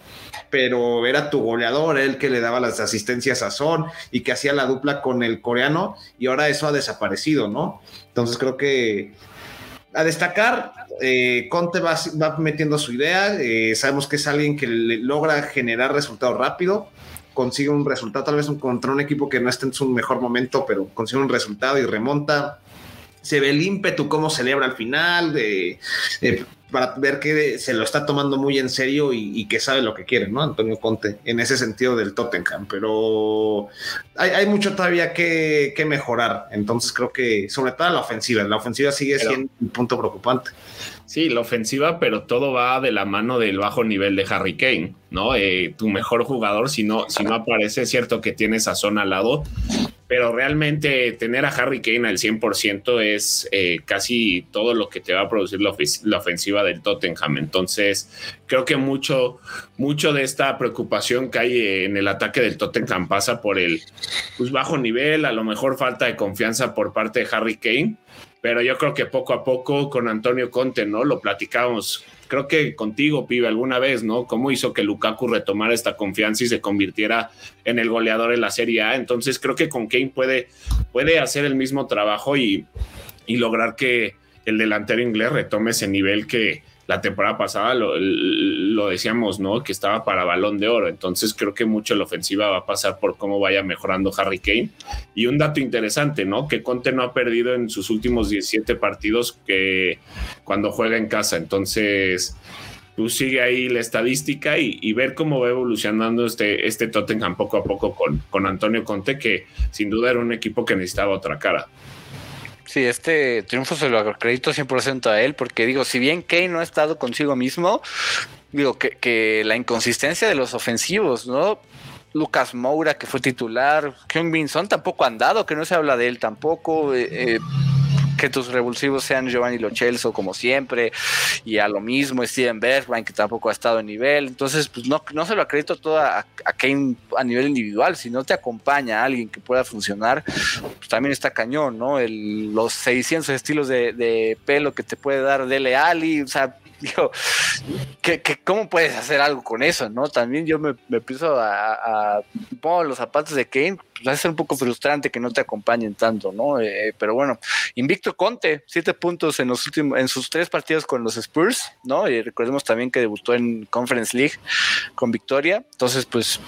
pero era tu goleador, el que le daba las asistencias a Son y que hacía la dupla con el coreano y ahora eso ha desaparecido, ¿no? Entonces creo que a destacar, eh, Conte va, metiendo su idea, eh, sabemos que es alguien que logra generar resultados rápido, consigue un resultado, tal vez contra un equipo que no esté en su mejor momento, pero consigue un resultado y remonta. Se ve el ímpetu, cómo celebra al final, de, para ver que se lo está tomando muy en serio y, que sabe lo que quiere, ¿no? Antonio Conte, en ese sentido del Tottenham, pero hay, mucho todavía que, mejorar, entonces creo que sobre todo la ofensiva, la ofensiva sigue siendo un punto preocupante. Sí, la ofensiva, pero todo va de la mano del bajo nivel de Harry Kane, ¿no? Eh, tu mejor jugador, si no, si no aparece, es cierto que tienes a zona al lado, pero realmente tener a Harry Kane al 100% es eh, casi todo lo que te va a producir la, ofensiva del Tottenham. Entonces, creo que mucho, mucho de esta preocupación que hay en el ataque del Tottenham pasa por el pues, bajo nivel, a lo mejor falta de confianza por parte de Harry Kane, pero yo creo que poco a poco con Antonio Conte, ¿no? Lo platicamos creo que contigo, pibe, alguna vez, ¿no? ¿Cómo hizo que Lukaku retomara esta confianza y se convirtiera en el goleador en la Serie A? Entonces creo que con Kane puede, puede hacer el mismo trabajo y, y lograr que el delantero inglés retome ese nivel que, la temporada pasada lo, decíamos, ¿no? Que estaba para balón de oro. Entonces creo que mucho la ofensiva va a pasar por cómo vaya mejorando Harry Kane. Y un dato interesante, ¿no? Que Conte no ha perdido en sus últimos 17 partidos que cuando juega en casa. Entonces, tú sigue ahí la estadística y, ver cómo va evolucionando este, este Tottenham poco a poco con, con Antonio Conte, que sin duda era un equipo que necesitaba otra cara. Sí, este triunfo se lo acredito 100% a él, porque digo, si bien Kane no ha estado consigo mismo, digo que, que la inconsistencia de los ofensivos, ¿no? Lucas Moura, que fue titular, Kyung Bin Son tampoco ha andado, que no se habla de él tampoco. Eh, eh que tus revulsivos sean Giovanni Lochelso como siempre, y a lo mismo Steven Bergwijn que tampoco ha estado en nivel. Entonces, pues no, no se lo acredito todo a, a a nivel individual. Si no te acompaña alguien que pueda funcionar, pues también está cañón, ¿no? El, los 600 estilos de, de, pelo que te puede dar Dele Ali, o sea, [LAUGHS] digo, que, ¿cómo puedes hacer algo con eso, no? También yo me, me empiezo a, pongo los zapatos de Kane, pues va a ser un poco frustrante que no te acompañen tanto, ¿no? Eh, pero bueno, invicto Conte, siete puntos en los últimos, en sus tres partidos con los Spurs, ¿no? Y recordemos también que debutó en Conference League con victoria, entonces pues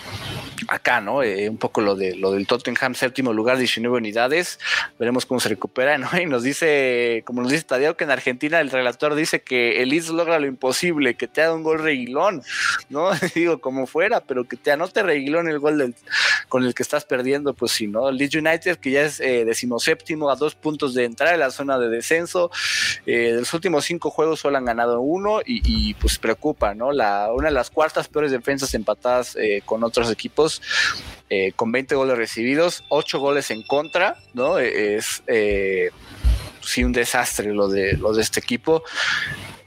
acá, ¿no? Eh, un poco lo de lo del Tottenham, séptimo lugar, 19 unidades, veremos cómo se recupera, ¿no? Y nos dice, como nos dice Tadeo, que en Argentina el relator dice que el Leeds logra lo imposible, que te haga un gol reguilón, ¿no? [LAUGHS] Digo, como fuera, pero que te anote reguilón el gol del, con el que estás perdiendo, pues sí, ¿no? Leeds United, que ya es eh, decimoséptimo a dos puntos de entrar en la zona de descenso, eh, de los últimos cinco juegos solo han ganado uno y, pues preocupa, ¿no? La, una de las cuartas peores defensas empatadas eh, con otros equipos. Eh, con 20 goles recibidos, 8 goles en contra, ¿no? Es sí un desastre lo de, lo de este equipo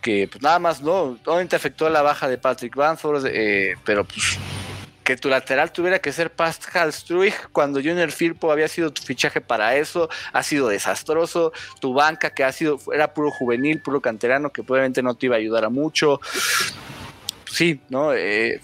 que pues nada más no, obviamente afectó la baja de Patrick Banford, pero pues que tu lateral tuviera que ser Pascal Struig cuando Junior Firpo había sido tu fichaje para eso, ha sido desastroso, tu banca que ha sido, era puro juvenil, puro canterano, que probablemente no te iba a ayudar a mucho. Sí, ¿no? Eh,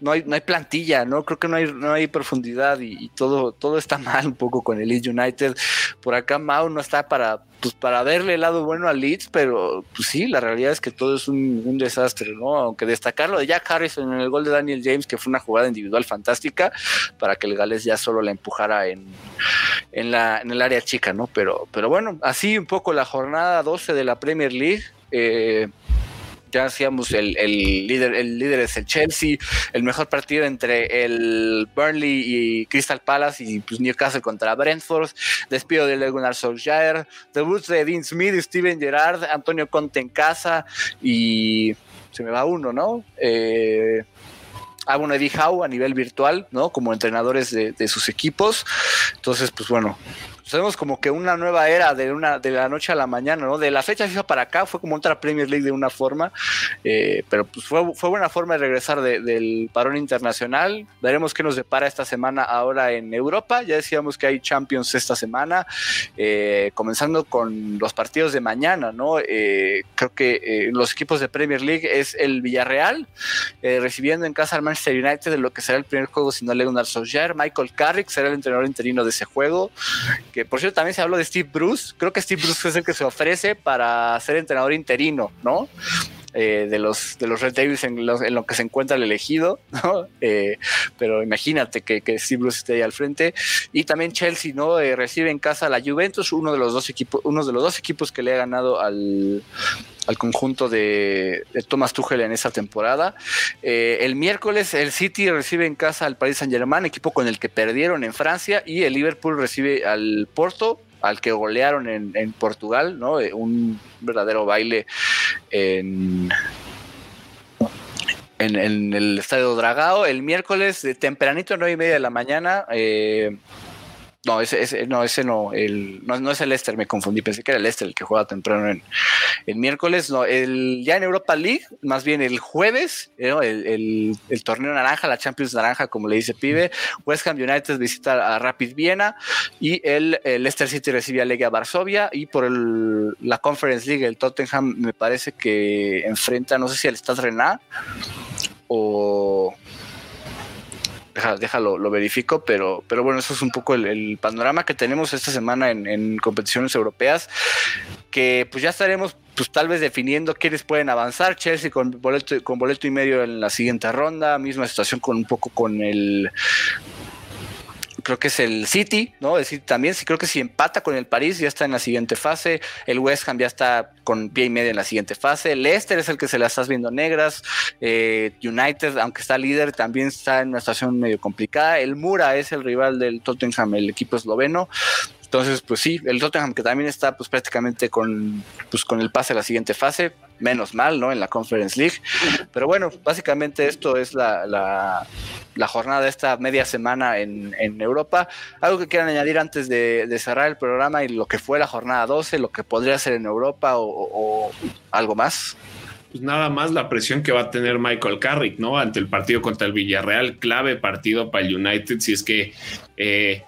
no, hay, no hay plantilla, ¿no? Creo que no hay, no hay profundidad y, todo, todo está [LAUGHS] mal un poco con el Leeds United. Por acá Mau no está para, pues, para verle el lado bueno al Leeds, pero pues sí, la realidad es que todo es un, desastre, ¿no? Aunque destacarlo de Jack Harrison en el gol de Daniel James, que fue una jugada individual fantástica, para que el Gales ya solo la empujara en, en, la, en el área chica, ¿no? Pero, pero bueno, así un poco la jornada 12 de la Premier League. Eh, ya decíamos, el, líder, el líder es el Chelsea, el mejor partido entre el Burnley y Crystal Palace y pues, Newcastle contra Brentford, despido de Gunnar Solskjaer, debut de Dean Smith, Steven Gerrard, Antonio Conte en casa y se me va uno, ¿no? Eh, a bueno, Eddie Howe a nivel virtual, ¿no? Como entrenadores de, sus equipos. Entonces, pues bueno, sabemos como que una nueva era de una de la noche a la mañana, ¿no? De la fecha FIFA para acá fue como otra Premier League de una forma, eh, pero pues fue, fue buena forma de regresar del parón internacional. Veremos qué nos depara esta semana ahora en Europa. Ya decíamos que hay Champions esta semana, eh, comenzando con los partidos de mañana, ¿no? Eh, creo que los equipos de Premier League es el Villarreal recibiendo en casa al Manchester United de lo que será el primer juego si no Leonard Solskjaer. Michael Carrick será el entrenador interino de ese juego. Que por cierto también se habló de Steve Bruce. Creo que Steve Bruce es el que se ofrece para ser entrenador interino, ¿no? Eh, de, los, de los Red Devils en, en, lo que se encuentra el elegido, [LAUGHS] ¿no? Eh, pero imagínate que, que, Steve Bruce esté ahí al frente. Y también Chelsea, ¿no? Eh, recibe en casa a la Juventus, uno de los dos equipos, uno de los dos equipos que le ha ganado al, al conjunto de, Thomas Tuchel en esa temporada. el miércoles el City recibe en casa al Paris Saint Germain, equipo con el que perdieron en Francia, y el Liverpool recibe al Porto, al que golearon en, Portugal, ¿no? Eh, un verdadero baile en, en, el Estadio Dragao. El miércoles, de tempranito, nueve y media de la mañana, eh, no, ese, ese, no, ese no, el, no, es el Leicester, me confundí, pensé que era el Leicester el que juega temprano en el miércoles, no, el, ya en Europa League, más bien el jueves, ¿no? el, torneo naranja, la Champions naranja, como le dice Pibe, West Ham United visita a Rapid Viena y el, Leicester City recibe a Legia Varsovia y por la Conference League el Tottenham me parece que enfrenta, no sé si al Stade Renat o déjalo, lo verifico, pero, pero bueno, eso es un poco el, panorama que tenemos esta semana en, competiciones europeas, que pues ya estaremos pues tal vez definiendo quiénes pueden avanzar. Chelsea con boleto, con boleto y medio en la siguiente ronda, misma situación con un poco con el creo que es el City, ¿no? Es decir, también sí creo que si empata con el París ya está en la siguiente fase, el West Ham ya está con pie y medio en la siguiente fase, el Leicester es el que se la estás viendo negras, eh, United, aunque está líder, también está en una situación medio complicada, el Mura es el rival del Tottenham, el equipo esloveno, entonces, pues sí, el Tottenham que también está pues prácticamente con, pues, con el pase a la siguiente fase, menos mal, ¿no? En la Conference League. Pero bueno, básicamente esto es la, la, jornada de esta media semana en, Europa. ¿Algo que quieran añadir antes de, cerrar el programa y lo que fue la jornada 12, lo que podría ser en Europa o, algo más? Pues nada más la presión que va a tener Michael Carrick, ¿no? Ante el partido contra el Villarreal, clave partido para el United, si es que eh,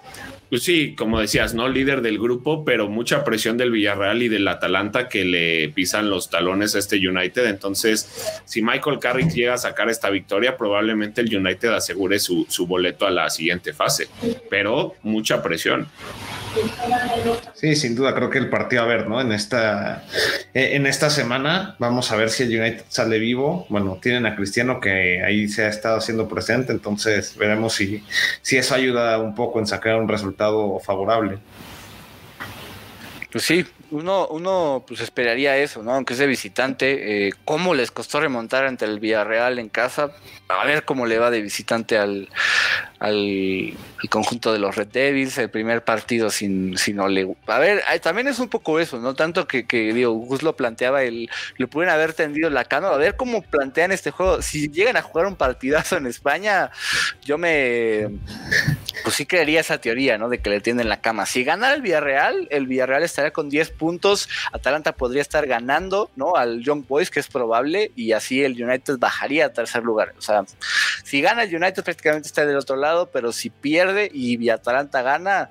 pues sí, como decías, ¿no? Líder del grupo, pero mucha presión del Villarreal y del Atalanta que le pisan los talones a este United. Entonces, si Michael Carrick llega a sacar esta victoria, probablemente el United asegure su, su boleto a la siguiente fase. Pero mucha presión. Sí, sin duda, creo que el partido a ver, ¿no? En esta, eh, en esta semana vamos a ver si el United sale vivo. Bueno, tienen a Cristiano que ahí se ha estado haciendo presente, entonces veremos si, si eso ayuda un poco en sacar un resultado favorable. Pues sí, uno, uno pues esperaría eso, ¿no? Aunque es visitante, eh, ¿cómo les costó remontar ante el Villarreal en casa? A ver cómo le va de visitante al, al, conjunto de los Red Devils, el primer partido sin, sin Ole. A ver, también es un poco eso, ¿no? Tanto que, que digo, Gus lo planteaba, el, le pueden haber tendido la cama, a ver cómo plantean este juego. Si llegan a jugar un partidazo en España, yo me, pues sí creería esa teoría, ¿no? De que le tienden la cama. Si gana el Villarreal, el Villarreal estaría con 10 puntos, Atalanta podría estar ganando, ¿no? Al Young Boys, que es probable, y así el United bajaría a tercer lugar. O sea, si gana el United prácticamente está del otro lado, pero si pierde y Atalanta gana,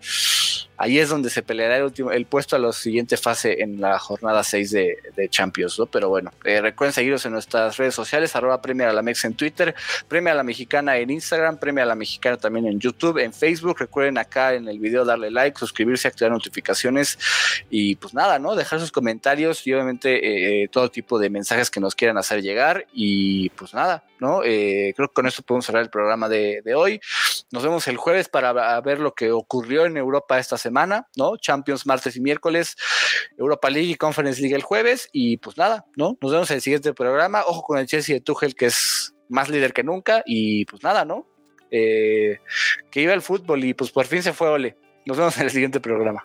ahí es donde se peleará el, último, el puesto a la siguiente fase en la jornada 6 de, Champions, ¿no? Pero bueno, eh, recuerden seguirnos en nuestras redes sociales, arroba Premia a la Mex en Twitter, Premia a la Mexicana en Instagram, Premia a la Mexicana también en YouTube, en Facebook, recuerden acá en el video darle like, suscribirse, activar notificaciones y pues nada, ¿no? Dejar sus comentarios y obviamente eh, eh, todo tipo de mensajes que nos quieran hacer llegar y pues nada, ¿no? creo que con esto podemos cerrar el programa de, de hoy. Nos vemos el jueves para ver lo que ocurrió en Europa esta semana semana, ¿no? Champions martes y miércoles, Europa League y Conference League el jueves y pues nada, ¿no? Nos vemos en el siguiente programa. Ojo con el Chelsea de Tuchel que es más líder que nunca y pues nada, ¿no? Eh, que iba el fútbol y pues por fin se fue Ole. Nos vemos en el siguiente programa.